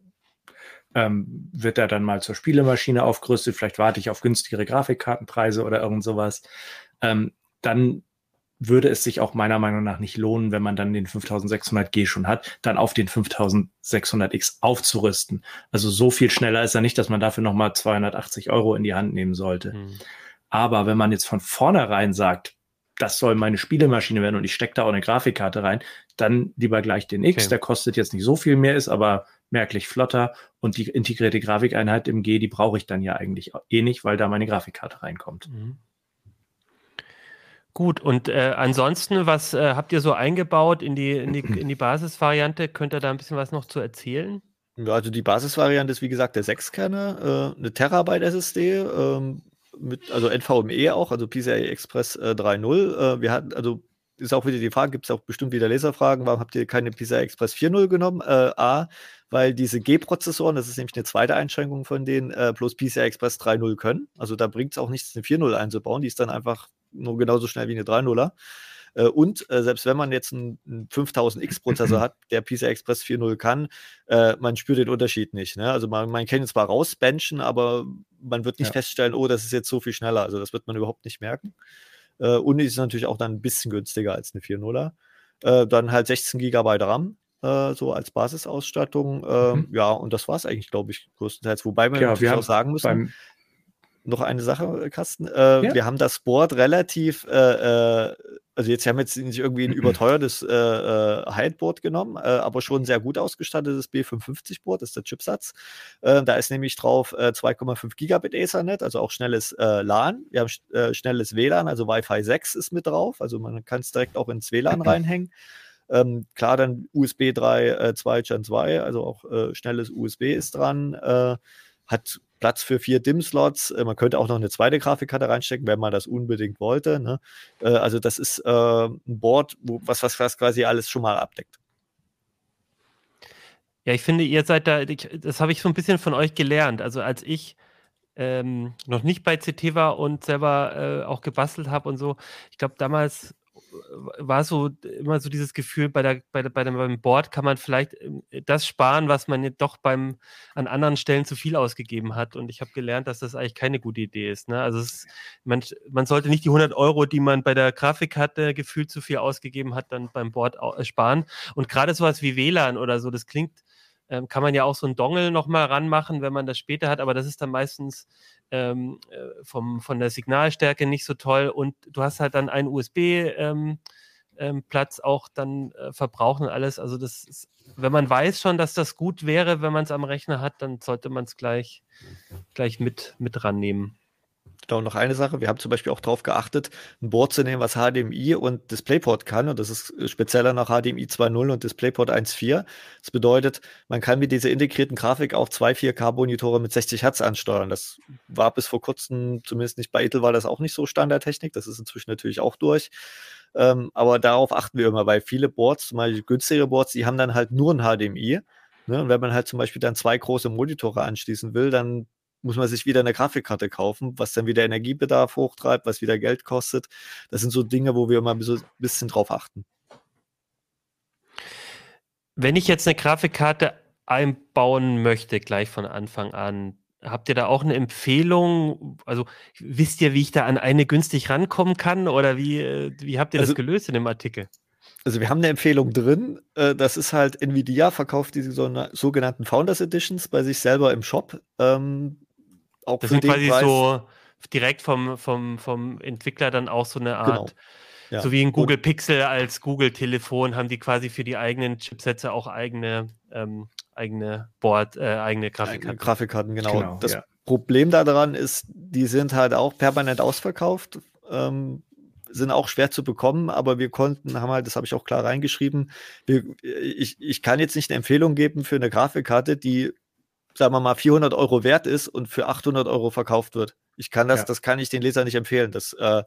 ähm, wird er dann mal zur Spielemaschine aufgerüstet, vielleicht warte ich auf günstigere Grafikkartenpreise oder irgend sowas, ähm, dann würde es sich auch meiner Meinung nach nicht lohnen, wenn man dann den 5600G schon hat, dann auf den 5600X aufzurüsten. Also so viel schneller ist er nicht, dass man dafür nochmal 280 Euro in die Hand nehmen sollte. Hm. Aber wenn man jetzt von vornherein sagt, das soll meine Spielemaschine werden und ich stecke da auch eine Grafikkarte rein, dann lieber gleich den X, okay. der kostet jetzt nicht so viel mehr, ist aber merklich flotter und die integrierte Grafikeinheit im G, die brauche ich dann ja eigentlich eh nicht, weil da meine Grafikkarte reinkommt. Mhm.
Gut, und äh, ansonsten, was äh, habt ihr so eingebaut in die, in, die, in die Basisvariante? Könnt ihr da ein bisschen was noch zu erzählen?
Ja, also die Basisvariante ist wie gesagt der 6-Kerne, äh, eine Terabyte SSD, ähm, mit, also NVMe auch, also PCI Express äh, 3.0. Äh, wir hatten, also ist auch wieder die Frage, gibt es auch bestimmt wieder Leserfragen, warum habt ihr keine PCI Express 4.0 genommen? Äh, A, weil diese G-Prozessoren, das ist nämlich eine zweite Einschränkung von denen, äh, bloß PCI Express 3.0 können. Also da bringt es auch nichts, eine 4.0 einzubauen, die ist dann einfach nur genauso schnell wie eine 3.0er. Äh, und äh, selbst wenn man jetzt einen, einen 5000X-Prozessor hat, der PCI Express 4.0 kann, äh, man spürt den Unterschied nicht. Ne? Also man, man kann ihn zwar rausbenchen, aber man wird nicht ja. feststellen, oh, das ist jetzt so viel schneller. Also das wird man überhaupt nicht merken. Und ist natürlich auch dann ein bisschen günstiger als eine 4.0er. Äh, dann halt 16 GB RAM äh, so als Basisausstattung. Äh, mhm. Ja, und das war es eigentlich, glaube ich, größtenteils. Wobei wir ja, natürlich auch sagen müssen, noch eine Sache, Carsten. Äh, ja. Wir haben das Board relativ, äh, äh, also jetzt haben wir jetzt nicht irgendwie ein überteuertes äh, äh, High-Board genommen, äh, aber schon sehr gut ausgestattetes B550-Board, das ist der Chipsatz. da ist nämlich drauf 2,5 Gigabit Ethernet, also auch schnelles LAN. Wir haben schnelles WLAN, also Wi-Fi 6 ist mit drauf, also man kann es direkt auch ins WLAN reinhängen. Ähm, klar, dann USB 3, äh, 2 Gen 2, also auch äh, schnelles USB ist dran. Äh, hat Platz für vier DIM-Slots. Äh, man könnte auch noch eine zweite Grafikkarte reinstecken, wenn man das unbedingt wollte. Ne? Äh, also das ist äh, ein Board, wo, was, was, was quasi alles schon mal abdeckt.
Ja, ich finde, ihr seid da, ich, das habe ich so ein bisschen von euch gelernt. Also als ich ähm, noch nicht bei CT war und selber äh, auch gebastelt habe und so, ich glaube damals war so immer so dieses Gefühl, bei der, bei, der, bei dem, beim Board kann man vielleicht ähm, das sparen, was man jetzt doch beim, an anderen Stellen zu viel ausgegeben hat. Und ich habe gelernt, dass das eigentlich keine gute Idee ist. Ne? Also ist, man, man sollte nicht die 100 Euro, die man bei der Grafikkarte gefühlt zu viel ausgegeben hat, dann beim Board äh, sparen. Und gerade sowas wie WLAN oder so, das klingt ähm, kann man ja auch so ein Dongle nochmal ranmachen, wenn man das später hat, aber das ist dann meistens ähm, äh, vom, von der Signalstärke nicht so toll und du hast halt dann einen USB- ähm, ähm, Platz auch dann äh, verbrauchen und alles. Also das ist, wenn man weiß schon, dass das gut wäre, wenn man es am Rechner hat, dann sollte man es gleich, gleich mit, mit rannehmen.
Genau, noch eine Sache. Wir haben zum Beispiel auch darauf geachtet, ein Board zu nehmen, was HDMI und DisplayPort kann. Und das ist spezieller nach HDMI 2.0 und DisplayPort 1.4. Das bedeutet, man kann mit dieser integrierten Grafik auch zwei 4K-Monitore mit 60 Hertz ansteuern. Das war bis vor kurzem, zumindest nicht bei Intel, war das auch nicht so Standardtechnik. Das ist inzwischen natürlich auch durch. Ähm, aber darauf achten wir immer, weil viele Boards, zum Beispiel günstigere Boards, die haben dann halt nur ein HDMI. Ne? Und wenn man halt zum Beispiel dann zwei große Monitore anschließen will, dann muss man sich wieder eine Grafikkarte kaufen, was dann wieder Energiebedarf hochtreibt, was wieder Geld kostet. Das sind so Dinge, wo wir immer ein bisschen drauf achten.
Wenn ich jetzt eine Grafikkarte einbauen möchte, gleich von Anfang an, habt ihr da auch eine Empfehlung? Also wisst ihr, wie ich da an eine günstig rankommen kann oder wie, äh, wie habt ihr also, das gelöst in dem Artikel?
Also wir haben eine Empfehlung drin. Äh, das ist halt Nvidia verkauft diese sogenannten Founders Editions bei sich selber im Shop. Ähm,
auch das sind quasi Preis, so direkt vom, vom, vom Entwickler dann auch so eine Art, genau. ja. so wie ein Google Pixel als Google-Telefon, haben die quasi für die eigenen Chipsätze auch eigene, ähm, eigene Board, äh, eigene Grafikkarten.
Grafikkarten, genau. genau das ja. Problem daran ist, die sind halt auch permanent ausverkauft. Ähm, sind auch schwer zu bekommen, aber wir konnten, haben halt, das habe ich auch klar reingeschrieben, wir, ich, ich kann jetzt nicht eine Empfehlung geben für eine Grafikkarte, die sagen wir mal, 400 Euro wert ist und für 800 Euro verkauft wird. Ich kann das, ja. das kann ich den Leser nicht empfehlen. Das, äh,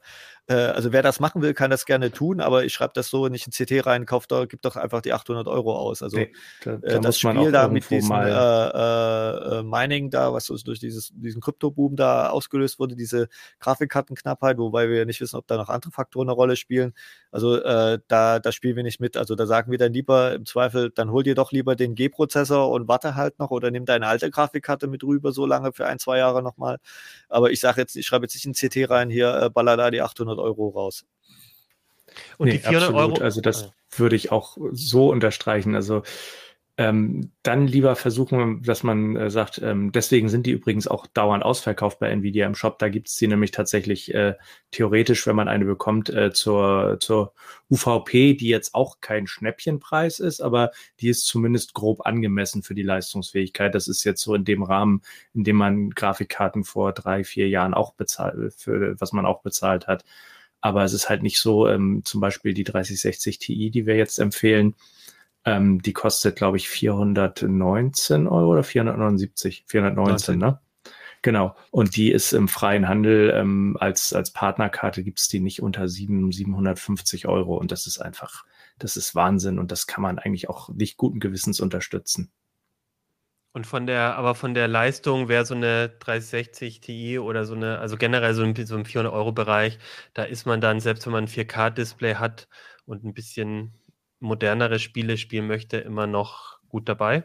äh, also wer das machen will, kann das gerne tun, aber ich schreibe das so nicht in CT rein, kauft da, gibt doch einfach die 800 Euro aus. Also nee, da, da äh, das Spiel da mit diesem äh, äh, Mining da, was durch dieses, diesen Kryptoboom da ausgelöst wurde, diese Grafikkartenknappheit, wobei wir ja nicht wissen, ob da noch andere Faktoren eine Rolle spielen. Also äh, da, da spielen wir nicht mit. Also da sagen wir dann lieber im Zweifel, dann hol dir doch lieber den G-Prozessor und warte halt noch oder nimm deine alte Grafikkarte mit rüber so lange für ein, zwei Jahre nochmal. Aber ich sage jetzt, ich schreibe jetzt nicht in CT rein, hier äh, baller da die 800 Euro raus.
Und nee, die 400 absolut. Euro. Also das würde ich auch so unterstreichen. Also ähm, dann lieber versuchen, dass man äh, sagt, ähm, deswegen sind die übrigens auch dauernd ausverkauft bei Nvidia im Shop. Da gibt es sie nämlich tatsächlich äh, theoretisch, wenn man eine bekommt, äh, zur, zur UVP, die jetzt auch kein Schnäppchenpreis ist, aber die ist zumindest grob angemessen für die Leistungsfähigkeit. Das ist jetzt so in dem Rahmen, in dem man Grafikkarten vor drei, vier Jahren auch bezahlt, für was man auch bezahlt hat. Aber es ist halt nicht so, ähm, zum Beispiel die 3060 Ti, die wir jetzt empfehlen, ähm, die kostet, glaube ich, 419 Euro oder 479? 419, 19. ne? Genau. Und die ist im freien Handel ähm, als, als Partnerkarte gibt es die nicht unter 7, 750 Euro. Und das ist einfach, das ist Wahnsinn. Und das kann man eigentlich auch nicht guten Gewissens unterstützen.
Und von der, aber von der Leistung wäre so eine 3060 Ti oder so eine, also generell so, ein, so im 400-Euro-Bereich, da ist man dann, selbst wenn man ein 4K-Display hat und ein bisschen modernere Spiele spielen möchte, immer noch gut dabei.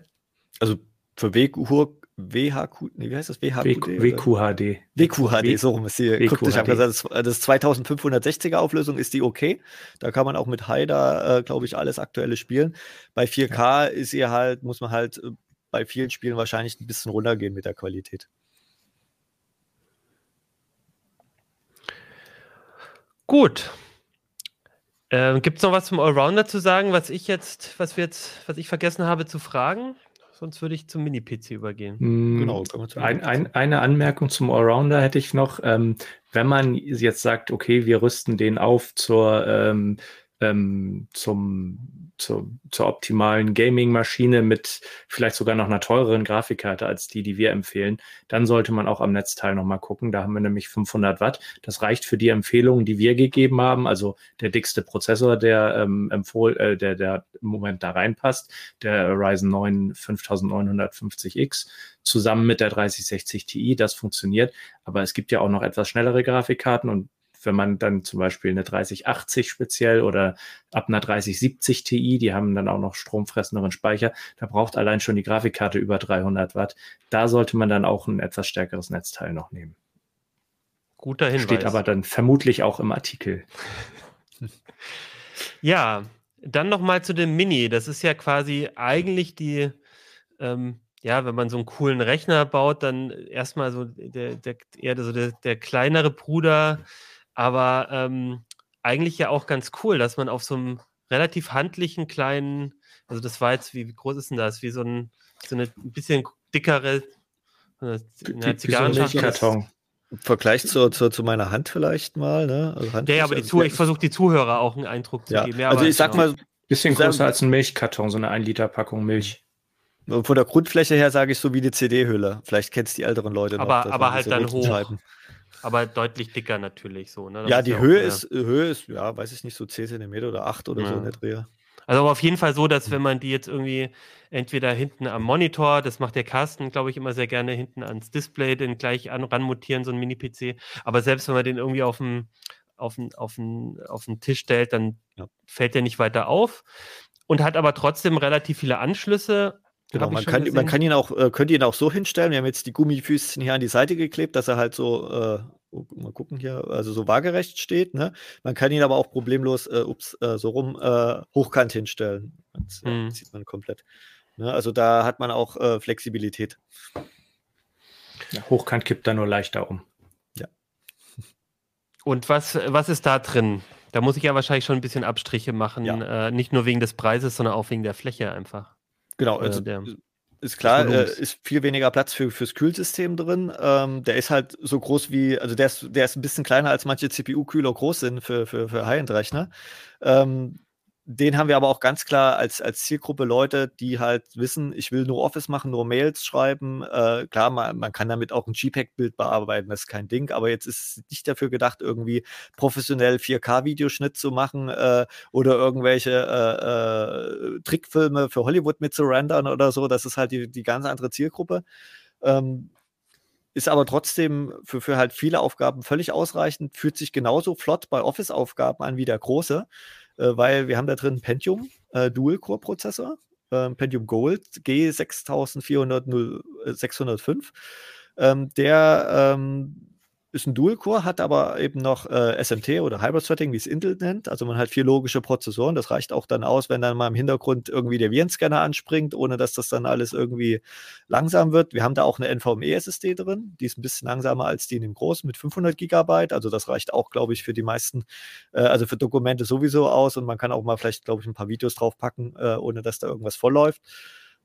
Also für WQHD, WHQ, nee, wie heißt das? WHQD?
WQHD.
WQHD, so rum ist die. Guckt, ich habe gesagt, das, das 2560er Auflösung ist die okay. Da kann man auch mit HIDA, äh, glaube ich, alles aktuelle spielen. Bei 4K ja. ist ihr halt, muss man halt äh, bei vielen Spielen wahrscheinlich ein bisschen runtergehen mit der Qualität.
Gut, ähm, Gibt es noch was zum Allrounder zu sagen, was ich jetzt, was wir jetzt, was ich vergessen habe zu fragen? Sonst würde ich zum Mini-PC übergehen.
Mm, genau. Ein, ein, eine Anmerkung zum Allrounder hätte ich noch. Ähm, wenn man jetzt sagt, okay, wir rüsten den auf zur, ähm, ähm zum zur, zur optimalen Gaming-Maschine mit vielleicht sogar noch einer teureren Grafikkarte als die, die wir empfehlen, dann sollte man auch am Netzteil nochmal gucken. Da haben wir nämlich 500 Watt. Das reicht für die Empfehlungen, die wir gegeben haben. Also der dickste Prozessor, der ähm, empfohlen, äh, der, der im Moment da reinpasst, der Ryzen 9 5950X zusammen mit der 3060 Ti, das funktioniert. Aber es gibt ja auch noch etwas schnellere Grafikkarten und wenn man dann zum Beispiel eine 3080 speziell oder ab einer 3070 Ti, die haben dann auch noch stromfressenderen Speicher, da braucht allein schon die Grafikkarte über 300 Watt. Da sollte man dann auch ein etwas stärkeres Netzteil noch nehmen.
Guter Hinweis.
Steht aber dann vermutlich auch im Artikel.
Ja, dann nochmal zu dem Mini. Das ist ja quasi eigentlich die, ähm, ja, wenn man so einen coolen Rechner baut, dann erstmal so der, der eher so der, der kleinere Bruder aber ähm, eigentlich ja auch ganz cool, dass man auf so einem relativ handlichen kleinen, also das war jetzt, wie, wie groß ist denn das? Wie so ein, so eine ein bisschen dickere
äh, Zigarrenkarton. Im Vergleich zu, zu, zu, meiner Hand vielleicht mal. Ne?
Also ja, ja, aber also ich versuche die Zuhörer auch einen Eindruck zu
ja.
geben.
Ja, also ich sag genau. mal.
Bisschen größer als ein Milchkarton, so eine 1 Liter Packung Milch.
Von der Grundfläche her sage ich so wie die CD-Hülle. Vielleicht kennst die älteren Leute
noch. Aber, aber halt dann hoch. Aber deutlich dicker natürlich so. Ne?
Ja, die Höhe, ist, Höhe ist, ja, weiß ich nicht, so 10 cm oder 8 oder ja. so in der Dreh.
Also aber auf jeden Fall so, dass wenn man die jetzt irgendwie entweder hinten am Monitor, das macht der Carsten, glaube ich, immer sehr gerne, hinten ans Display den gleich an, ranmutieren, so ein Mini-PC. Aber selbst wenn man den irgendwie auf dem, auf den, auf den, auf den Tisch stellt, dann ja. fällt der nicht weiter auf und hat aber trotzdem relativ viele Anschlüsse
Genau, man kann, man kann ihn auch, äh, könnte ihn auch so hinstellen. Wir haben jetzt die Gummifüßchen hier an die Seite geklebt, dass er halt so, äh, oh, mal gucken hier, also so waagerecht steht. Ne? Man kann ihn aber auch problemlos, äh, ups, äh, so rum äh, hochkant hinstellen. Das mhm. sieht man komplett. Ne? Also da hat man auch äh, Flexibilität.
Ja, hochkant kippt da nur leichter um.
Ja.
Und was, was ist da drin? Da muss ich ja wahrscheinlich schon ein bisschen Abstriche machen, ja. nicht nur wegen des Preises, sondern auch wegen der Fläche einfach.
Genau, also der, ist klar, äh, ist viel weniger Platz für, fürs Kühlsystem drin. Ähm, der ist halt so groß wie, also der ist, der ist ein bisschen kleiner als manche CPU-Kühler groß sind für, für, für High-End-Rechner. Ähm, den haben wir aber auch ganz klar als, als Zielgruppe Leute, die halt wissen, ich will nur Office machen, nur Mails schreiben. Äh, klar, man, man kann damit auch ein JPEG-Bild bearbeiten, das ist kein Ding, aber jetzt ist es nicht dafür gedacht, irgendwie professionell 4K-Videoschnitt zu machen äh, oder irgendwelche äh, äh, Trickfilme für Hollywood mitzurendern oder so. Das ist halt die, die ganz andere Zielgruppe. Ähm, ist aber trotzdem für, für halt viele Aufgaben völlig ausreichend, fühlt sich genauso flott bei Office-Aufgaben an wie der große äh, weil wir haben da drin Pentium äh, Dual-Core-Prozessor, äh, Pentium Gold G6605. Ähm, der ähm, ist ein Dual-Core, hat aber eben noch äh, SMT oder Hybrid-Threading, wie es Intel nennt. Also man hat vier logische Prozessoren. Das reicht auch dann aus, wenn dann mal im Hintergrund irgendwie der Virenscanner anspringt, ohne dass das dann alles irgendwie langsam wird. Wir haben da auch eine NVMe-SSD drin. Die ist ein bisschen langsamer als die in dem großen mit 500 Gigabyte. Also das reicht auch, glaube ich, für die meisten, äh, also für Dokumente sowieso aus. Und man kann auch mal vielleicht, glaube ich, ein paar Videos draufpacken, äh, ohne dass da irgendwas vollläuft.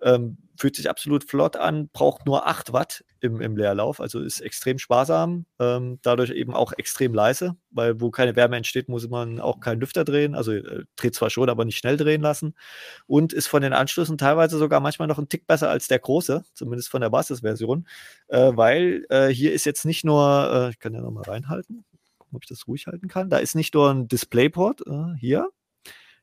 Ähm, fühlt sich absolut flott an, braucht nur 8 Watt im, im Leerlauf, also ist extrem sparsam, ähm, dadurch eben auch extrem leise, weil wo keine Wärme entsteht, muss man auch keinen Lüfter drehen, also äh, dreht zwar schon, aber nicht schnell drehen lassen. Und ist von den Anschlüssen teilweise sogar manchmal noch ein Tick besser als der große, zumindest von der Basisversion, äh, weil äh, hier ist jetzt nicht nur, äh, ich kann ja nochmal reinhalten, gucken, ob ich das ruhig halten kann, da ist nicht nur ein Displayport äh, hier,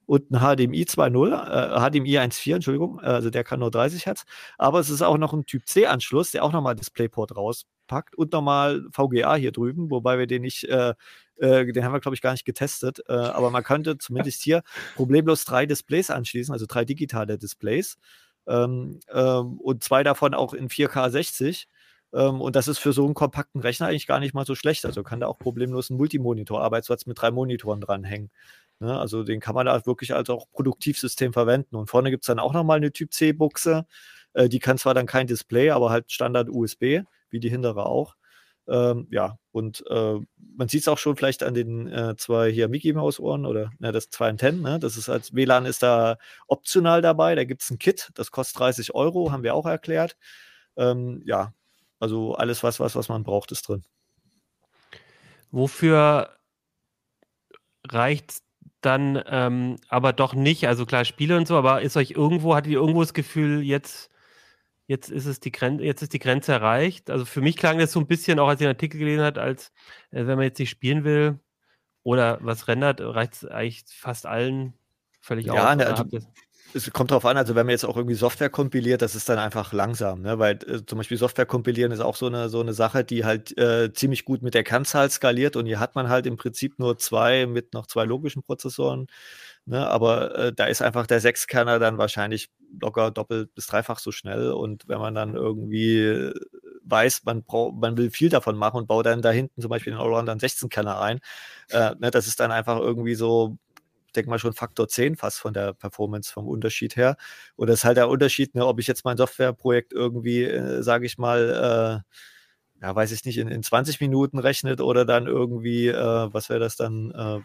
und ein HDMI 2.0, äh, HDMI 1.4, Entschuldigung, also der kann nur 30 Hertz, aber es ist auch noch ein Typ C-Anschluss, der auch nochmal DisplayPort rauspackt und nochmal VGA hier drüben, wobei wir den nicht, äh, äh, den haben wir glaube ich gar nicht getestet, äh, aber man könnte zumindest hier problemlos drei Displays anschließen, also drei digitale Displays ähm, ähm, und zwei davon auch in 4K 60 ähm, und das ist für so einen kompakten Rechner eigentlich gar nicht mal so schlecht. Also kann da auch problemlos ein Multimonitor-Arbeitsplatz mit drei Monitoren dranhängen. Ne? Also den kann man da wirklich als auch Produktivsystem verwenden. Und vorne gibt es dann auch nochmal eine Typ C-Buchse. Äh, die kann zwar dann kein Display, aber halt Standard USB, wie die hintere auch. Ähm, ja, und äh, man sieht es auch schon vielleicht an den äh, zwei hier Mickey Mouse Ohren oder ne, das zwei Antennen. Ne? Das ist als WLAN ist da optional dabei. Da gibt es ein Kit, das kostet 30 Euro, haben wir auch erklärt. Ähm, ja, also alles, was, was, was man braucht, ist drin.
Wofür reicht dann ähm, aber doch nicht? Also klar, Spiele und so, aber ist euch irgendwo, hattet ihr irgendwo das Gefühl, jetzt, jetzt ist es die Grenze, jetzt ist die Grenze erreicht? Also für mich klang das so ein bisschen, auch als ich den Artikel gelesen hat, als äh, wenn man jetzt nicht spielen will oder was rendert, reicht es eigentlich fast allen völlig
ja, auf. Ne, also, es kommt darauf an, also wenn man jetzt auch irgendwie Software kompiliert, das ist dann einfach langsam, ne? weil äh, zum Beispiel Software kompilieren ist auch so eine, so eine Sache, die halt äh, ziemlich gut mit der Kernzahl skaliert und hier hat man halt im Prinzip nur zwei mit noch zwei logischen Prozessoren, ne? aber äh, da ist einfach der Sechskerner dann wahrscheinlich locker doppelt bis dreifach so schnell und wenn man dann irgendwie weiß, man, man will viel davon machen und baut dann da hinten zum Beispiel den Allrounder einen 16-Kerner ein, äh, ne? das ist dann einfach irgendwie so denke mal, schon Faktor 10 fast von der Performance, vom Unterschied her. Und das ist halt der Unterschied, ne, ob ich jetzt mein Softwareprojekt irgendwie, äh, sage ich mal, äh, ja, weiß ich nicht, in, in 20 Minuten rechnet oder dann irgendwie, äh, was wäre das dann, äh,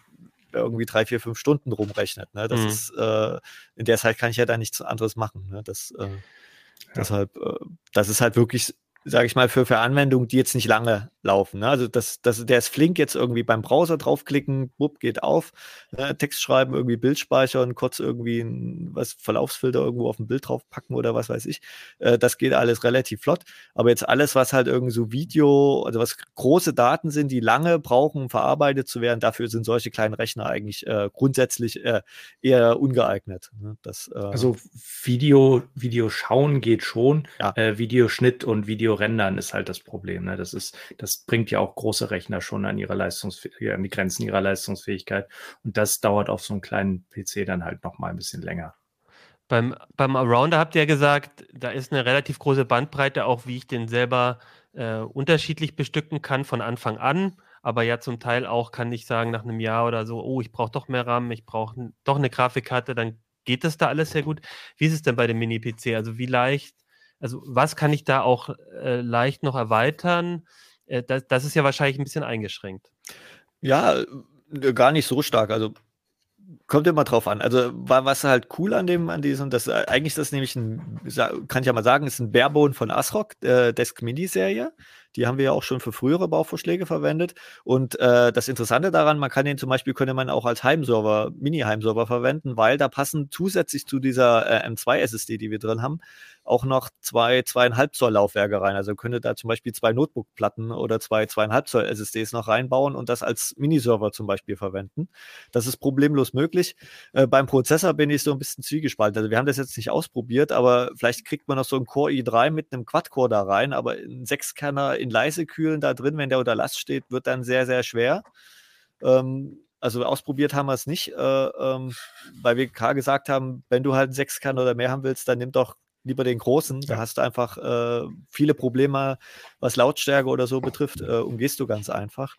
irgendwie drei, vier, fünf Stunden rumrechnet. Ne? Das mhm. ist, äh, in der Zeit kann ich ja da nichts anderes machen. Ne? Das, äh, ja. Deshalb, das ist halt wirklich sage ich mal, für, für Anwendungen, die jetzt nicht lange laufen. Ne? Also das, das, der ist flink jetzt irgendwie beim Browser draufklicken, bupp, geht auf, ne? Text schreiben, irgendwie Bild speichern, kurz irgendwie ein was, Verlaufsfilter irgendwo auf ein Bild draufpacken oder was weiß ich. Äh, das geht alles relativ flott. Aber jetzt alles, was halt irgendwie so Video, also was große Daten sind, die lange brauchen, um verarbeitet zu werden, dafür sind solche kleinen Rechner eigentlich äh, grundsätzlich äh, eher ungeeignet. Ne? Das,
äh also Video, Video schauen geht schon, ja. Äh, Videoschnitt und Video Video rendern ist halt das Problem. Ne? Das ist, das bringt ja auch große Rechner schon an ihre Leistungsfähigkeit, an die Grenzen ihrer Leistungsfähigkeit. Und das dauert auf so einem kleinen PC dann halt noch mal ein bisschen länger.
Beim, beim Arounder habt ihr ja gesagt, da ist eine relativ große Bandbreite, auch wie ich den selber äh, unterschiedlich bestücken kann von Anfang an. Aber ja, zum Teil auch kann ich sagen, nach einem Jahr oder so, oh, ich brauche doch mehr RAM, ich brauche doch eine Grafikkarte, dann geht das da alles sehr gut. Wie ist es denn bei dem Mini-PC? Also wie leicht also was kann ich da auch äh, leicht noch erweitern? Äh, das, das ist ja wahrscheinlich ein bisschen eingeschränkt.
Ja, äh, gar nicht so stark. Also kommt immer drauf an. Also was halt cool an dem, an diesem, das äh, eigentlich ist das nämlich ein, kann ich ja mal sagen, ist ein Barebone von ASRock, äh, Desk Mini Serie. Die haben wir ja auch schon für frühere Bauvorschläge verwendet. Und äh, das Interessante daran, man kann den zum Beispiel, könnte man auch als Heimserver, Mini-Heimserver verwenden, weil da passen zusätzlich zu dieser äh, M2 SSD, die wir drin haben, auch noch zwei, zweieinhalb Zoll Laufwerke rein. Also könnte da zum Beispiel zwei Notebook-Platten oder zwei, zweieinhalb Zoll SSDs noch reinbauen und das als Miniserver zum Beispiel verwenden. Das ist problemlos möglich. Äh, beim Prozessor bin ich so ein bisschen zwiegespalten. Also wir haben das jetzt nicht ausprobiert, aber vielleicht kriegt man noch so einen Core i3 mit einem Quad-Core da rein, aber ein Sechskerner in leise kühlen da drin, wenn der unter Last steht, wird dann sehr, sehr schwer. Ähm, also ausprobiert haben wir es nicht, äh, ähm, weil wir klar gesagt haben, wenn du halt einen Sechskern oder mehr haben willst, dann nimm doch lieber den großen. Da hast du einfach äh, viele Probleme, was Lautstärke oder so betrifft, äh, umgehst du ganz einfach.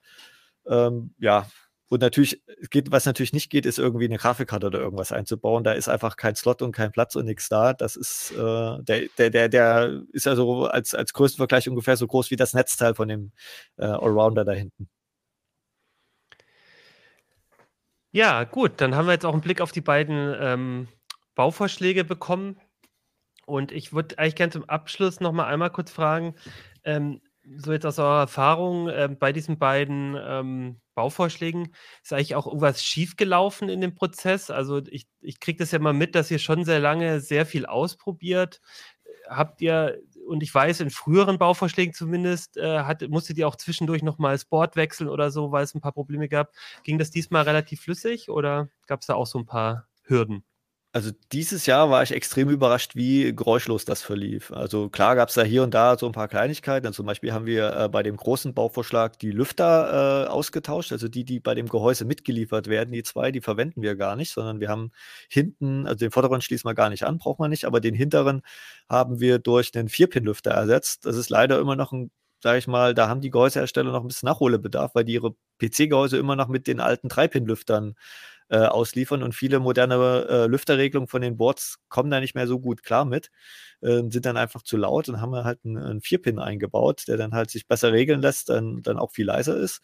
Ähm, ja, und natürlich, geht, was natürlich nicht geht, ist irgendwie eine Grafikkarte oder irgendwas einzubauen. Da ist einfach kein Slot und kein Platz und nichts da. Das ist, äh, der, der, der, der ist also als, als größten Vergleich ungefähr so groß wie das Netzteil von dem äh, Allrounder da hinten.
Ja, gut, dann haben wir jetzt auch einen Blick auf die beiden ähm, Bauvorschläge bekommen. Und ich würde eigentlich gerne zum Abschluss noch mal einmal kurz fragen, ähm, so jetzt aus eurer Erfahrung äh, bei diesen beiden ähm, Bauvorschlägen, ist eigentlich auch irgendwas schiefgelaufen in dem Prozess? Also ich, ich kriege das ja mal mit, dass ihr schon sehr lange sehr viel ausprobiert. Habt ihr, und ich weiß, in früheren Bauvorschlägen zumindest, äh, hat, musstet ihr auch zwischendurch nochmal das Board wechseln oder so, weil es ein paar Probleme gab. Ging das diesmal relativ flüssig oder gab es da auch so ein paar Hürden?
Also dieses Jahr war ich extrem überrascht, wie geräuschlos das verlief. Also klar gab es da hier und da so ein paar Kleinigkeiten. Also zum Beispiel haben wir äh, bei dem großen Bauvorschlag die Lüfter äh, ausgetauscht. Also die, die bei dem Gehäuse mitgeliefert werden, die zwei, die verwenden wir gar nicht, sondern wir haben hinten, also den vorderen schließen wir gar nicht an, braucht man nicht, aber den hinteren haben wir durch einen Vierpin-Lüfter ersetzt. Das ist leider immer noch ein sage ich mal, da haben die Gehäusehersteller noch ein bisschen Nachholbedarf, weil die ihre PC-Gehäuse immer noch mit den alten Dreipin-Lüftern äh, ausliefern und viele moderne äh, Lüfterregelungen von den Boards kommen da nicht mehr so gut klar mit, äh, sind dann einfach zu laut und haben halt einen, einen Vierpin eingebaut, der dann halt sich besser regeln lässt, dann, dann auch viel leiser ist.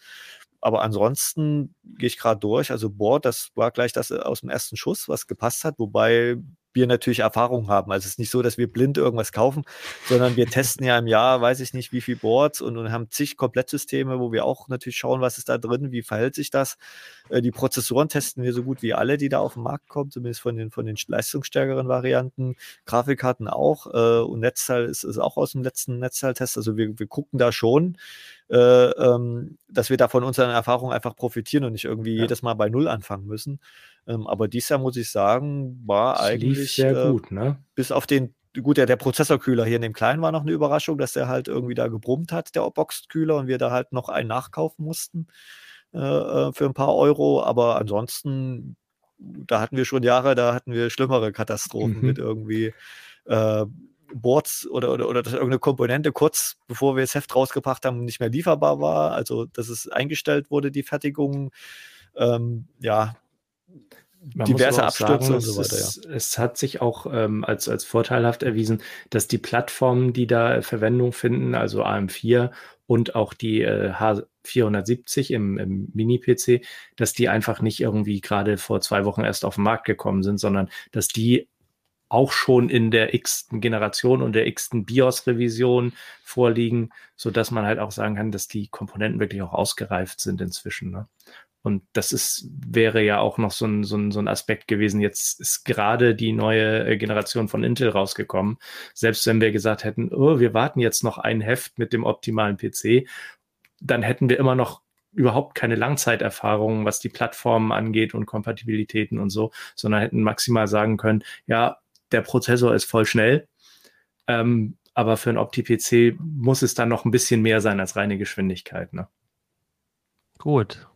Aber ansonsten gehe ich gerade durch. Also Board, das war gleich das äh, aus dem ersten Schuss, was gepasst hat, wobei wir natürlich Erfahrung haben. Also es ist nicht so, dass wir blind irgendwas kaufen, sondern wir testen ja im Jahr, weiß ich nicht, wie viel Boards und, und haben zig Komplettsysteme, wo wir auch natürlich schauen, was ist da drin, wie verhält sich das. Äh, die Prozessoren testen wir so gut wie alle, die da auf den Markt kommen, zumindest von den, von den leistungsstärkeren Varianten. Grafikkarten auch äh, und Netzteil ist, ist auch aus dem letzten Netzteiltest. Also wir, wir gucken da schon, äh, ähm, dass wir da von unseren Erfahrungen einfach profitieren und nicht irgendwie ja. jedes Mal bei Null anfangen müssen. Ähm, aber dies Jahr muss ich sagen, war das eigentlich
sehr äh, gut, ne?
Bis auf den, gut, der, der Prozessorkühler hier in dem kleinen war noch eine Überraschung, dass der halt irgendwie da gebrummt hat, der Boxkühler, und wir da halt noch einen nachkaufen mussten äh, äh, für ein paar Euro. Aber ansonsten, da hatten wir schon Jahre, da hatten wir schlimmere Katastrophen mhm. mit irgendwie äh, Boards oder, oder, oder dass irgendeine Komponente kurz bevor wir das Heft rausgebracht haben, nicht mehr lieferbar war. Also, dass es eingestellt wurde, die Fertigung. Ähm, ja,
man diverse Abstürze und so weiter. Ist, ja. Es hat sich auch ähm, als, als vorteilhaft erwiesen, dass die Plattformen, die da Verwendung finden, also AM4 und auch die äh, H470 im, im Mini-PC, dass die einfach nicht irgendwie gerade vor zwei Wochen erst auf den Markt gekommen sind, sondern dass die auch schon in der x-ten Generation und der x-ten BIOS-Revision vorliegen, so dass man halt auch sagen kann, dass die Komponenten wirklich auch ausgereift sind inzwischen. Ne? Und das ist, wäre ja auch noch so ein, so, ein, so ein Aspekt gewesen. Jetzt ist gerade die neue äh, Generation von Intel rausgekommen. Selbst wenn wir gesagt hätten, oh, wir warten jetzt noch ein Heft mit dem optimalen PC, dann hätten wir immer noch überhaupt keine Langzeiterfahrung, was die Plattformen angeht und Kompatibilitäten und so, sondern hätten maximal sagen können, ja, der Prozessor ist voll schnell, ähm, aber für ein Opti-PC muss es dann noch ein bisschen mehr sein als reine Geschwindigkeit. Ne?
Gut.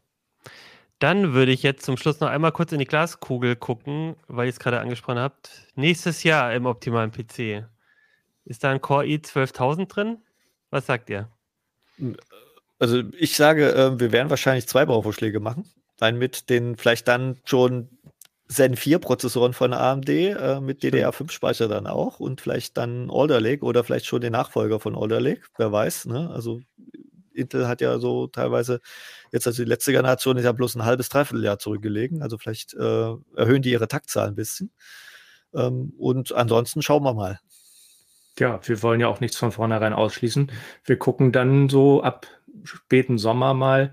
Dann würde ich jetzt zum Schluss noch einmal kurz in die Glaskugel gucken, weil ihr es gerade angesprochen habt. Nächstes Jahr im optimalen PC. Ist da ein Core i 12000 drin? Was sagt ihr?
Also ich sage, äh, wir werden wahrscheinlich zwei Bauvorschläge machen. Einen mit den vielleicht dann schon Zen 4 Prozessoren von AMD äh, mit DDR5 Speicher dann auch und vielleicht dann Alder Lake oder vielleicht schon den Nachfolger von Alder Lake, wer weiß. Ne? Also Intel hat ja so teilweise, jetzt also die letzte Generation ist ja bloß ein halbes, dreiviertel Jahr zurückgelegen. Also vielleicht äh, erhöhen die ihre Taktzahl ein bisschen. Ähm, und ansonsten schauen wir mal.
Ja, wir wollen ja auch nichts von vornherein ausschließen. Wir gucken dann so ab späten Sommer mal,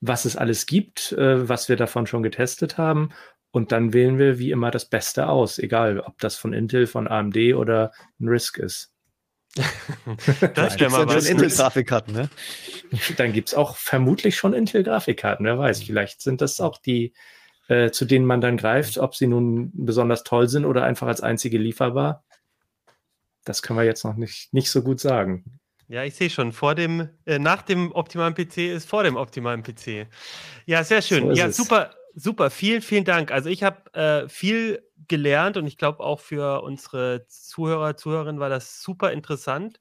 was es alles gibt, äh, was wir davon schon getestet haben. Und dann wählen wir wie immer das Beste aus, egal ob das von Intel, von AMD oder ein RISC ist.
das wäre mal was.
Intel-Grafikkarten, ne? Dann gibt es auch vermutlich schon Intel-Grafikkarten, wer weiß. Vielleicht sind das auch die, äh, zu denen man dann greift, ob sie nun besonders toll sind oder einfach als einzige lieferbar. Das können wir jetzt noch nicht, nicht so gut sagen.
Ja, ich sehe schon, vor dem, äh, nach dem optimalen PC ist vor dem optimalen PC. Ja, sehr schön. So ja, super, super, vielen, vielen Dank. Also ich habe äh, viel gelernt und ich glaube auch für unsere Zuhörer, Zuhörerinnen war das super interessant.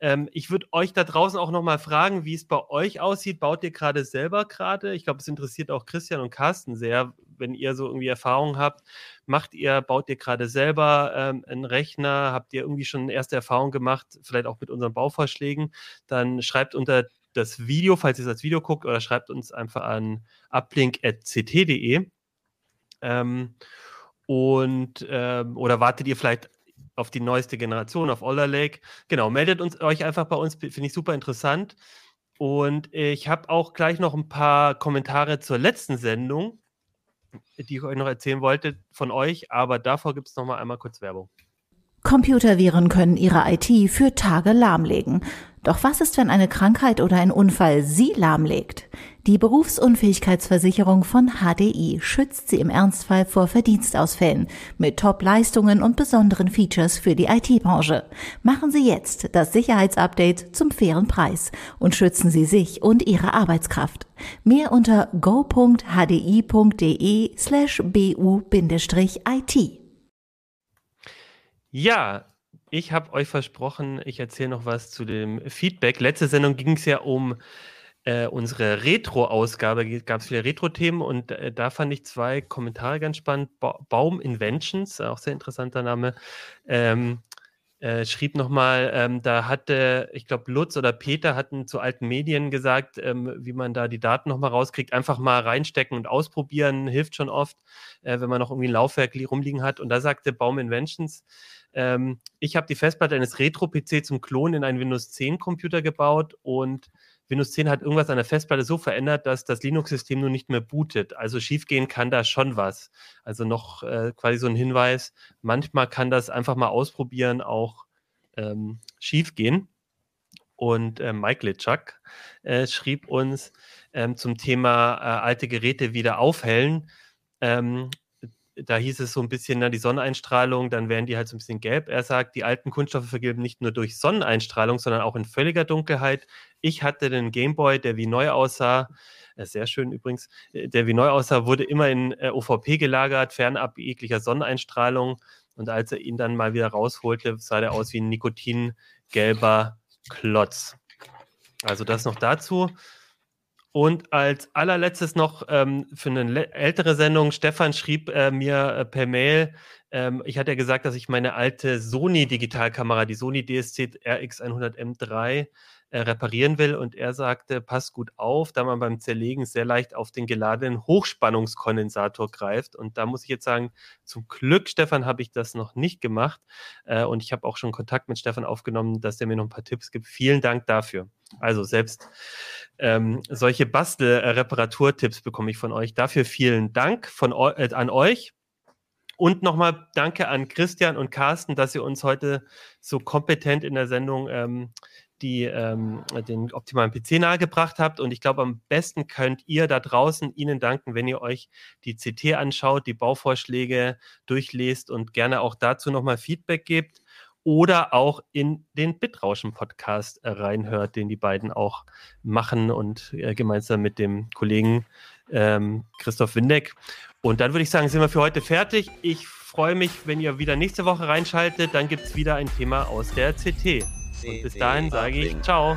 Ähm, ich würde euch da draußen auch nochmal fragen, wie es bei euch aussieht. Baut ihr gerade selber gerade? Ich glaube, es interessiert auch Christian und Carsten sehr, wenn ihr so irgendwie Erfahrungen habt. Macht ihr, baut ihr gerade selber ähm, einen Rechner? Habt ihr irgendwie schon erste Erfahrungen gemacht, vielleicht auch mit unseren Bauvorschlägen? Dann schreibt unter das Video, falls ihr es als Video guckt, oder schreibt uns einfach an uplink.ct.de. Ähm, und ähm, oder wartet ihr vielleicht auf die neueste Generation, auf Oller Lake? Genau, meldet uns euch einfach bei uns, finde ich super interessant. Und ich habe auch gleich noch ein paar Kommentare zur letzten Sendung, die ich euch noch erzählen wollte von euch, aber davor gibt es noch mal einmal kurz Werbung.
Computerviren können Ihre IT für Tage lahmlegen. Doch was ist, wenn eine Krankheit oder ein Unfall Sie lahmlegt? Die Berufsunfähigkeitsversicherung von HDI schützt Sie im Ernstfall vor Verdienstausfällen mit Top-Leistungen und besonderen Features für die IT-Branche. Machen Sie jetzt das Sicherheitsupdate zum fairen Preis und schützen Sie sich und Ihre Arbeitskraft. Mehr unter go.hdi.de slash bu-it.
Ja, ich habe euch versprochen, ich erzähle noch was zu dem Feedback. Letzte Sendung ging es ja um äh, unsere Retro-Ausgabe, gab es viele Retro-Themen und äh, da fand ich zwei Kommentare ganz spannend. Ba Baum Inventions, auch sehr interessanter Name, ähm, äh, schrieb nochmal, ähm, da hatte, ich glaube, Lutz oder Peter hatten zu alten Medien gesagt, ähm, wie man da die Daten nochmal rauskriegt. Einfach mal reinstecken und ausprobieren, hilft schon oft, äh, wenn man noch irgendwie ein Laufwerk rumliegen hat. Und da sagte Baum Inventions, ähm, ich habe die Festplatte eines Retro-PC zum Klonen in einen Windows 10 Computer gebaut und Windows 10 hat irgendwas an der Festplatte so verändert, dass das Linux-System nun nicht mehr bootet. Also schiefgehen kann da schon was. Also noch äh, quasi so ein Hinweis, manchmal kann das einfach mal ausprobieren auch ähm, schiefgehen. Und äh, Mike Litschak äh, schrieb uns ähm, zum Thema äh, alte Geräte wieder aufhellen. Ähm, da hieß es so ein bisschen, na, die Sonneneinstrahlung, dann wären die halt so ein bisschen gelb. Er sagt, die alten Kunststoffe vergilben nicht nur durch Sonneneinstrahlung, sondern auch in völliger Dunkelheit. Ich hatte den Gameboy, der wie neu aussah, äh, sehr schön übrigens, äh, der wie neu aussah, wurde immer in äh, OVP gelagert, fernab jeglicher Sonneneinstrahlung. Und als er ihn dann mal wieder rausholte, sah der aus wie ein nikotingelber Klotz. Also das noch dazu. Und als allerletztes noch ähm, für eine ältere Sendung, Stefan schrieb äh, mir äh, per Mail, ähm, ich hatte ja gesagt, dass ich meine alte Sony-Digitalkamera, die Sony DSC RX100M3, äh, reparieren will. Und er sagte, pass gut auf, da man beim Zerlegen sehr leicht auf den geladenen Hochspannungskondensator greift. Und da muss ich jetzt sagen, zum Glück, Stefan, habe ich das noch nicht gemacht. Äh, und ich habe auch schon Kontakt mit Stefan aufgenommen, dass er mir noch ein paar Tipps gibt. Vielen Dank dafür. Also selbst ähm, solche Bastel-Reparaturtipps bekomme ich von euch. Dafür vielen Dank von, äh, an euch. Und nochmal danke an Christian und Carsten, dass ihr uns heute so kompetent in der Sendung ähm, die ähm, den optimalen PC nahegebracht habt. Und ich glaube, am besten könnt ihr da draußen ihnen danken, wenn ihr euch die CT anschaut, die Bauvorschläge durchlest und gerne auch dazu nochmal Feedback gebt oder auch in den Bitrauschen-Podcast äh, reinhört, den die beiden auch machen und äh, gemeinsam mit dem Kollegen ähm, Christoph Windeck. Und dann würde ich sagen, sind wir für heute fertig. Ich freue mich, wenn ihr wieder nächste Woche reinschaltet. Dann gibt es wieder ein Thema aus der CT. Und bis dahin sage ich ciao.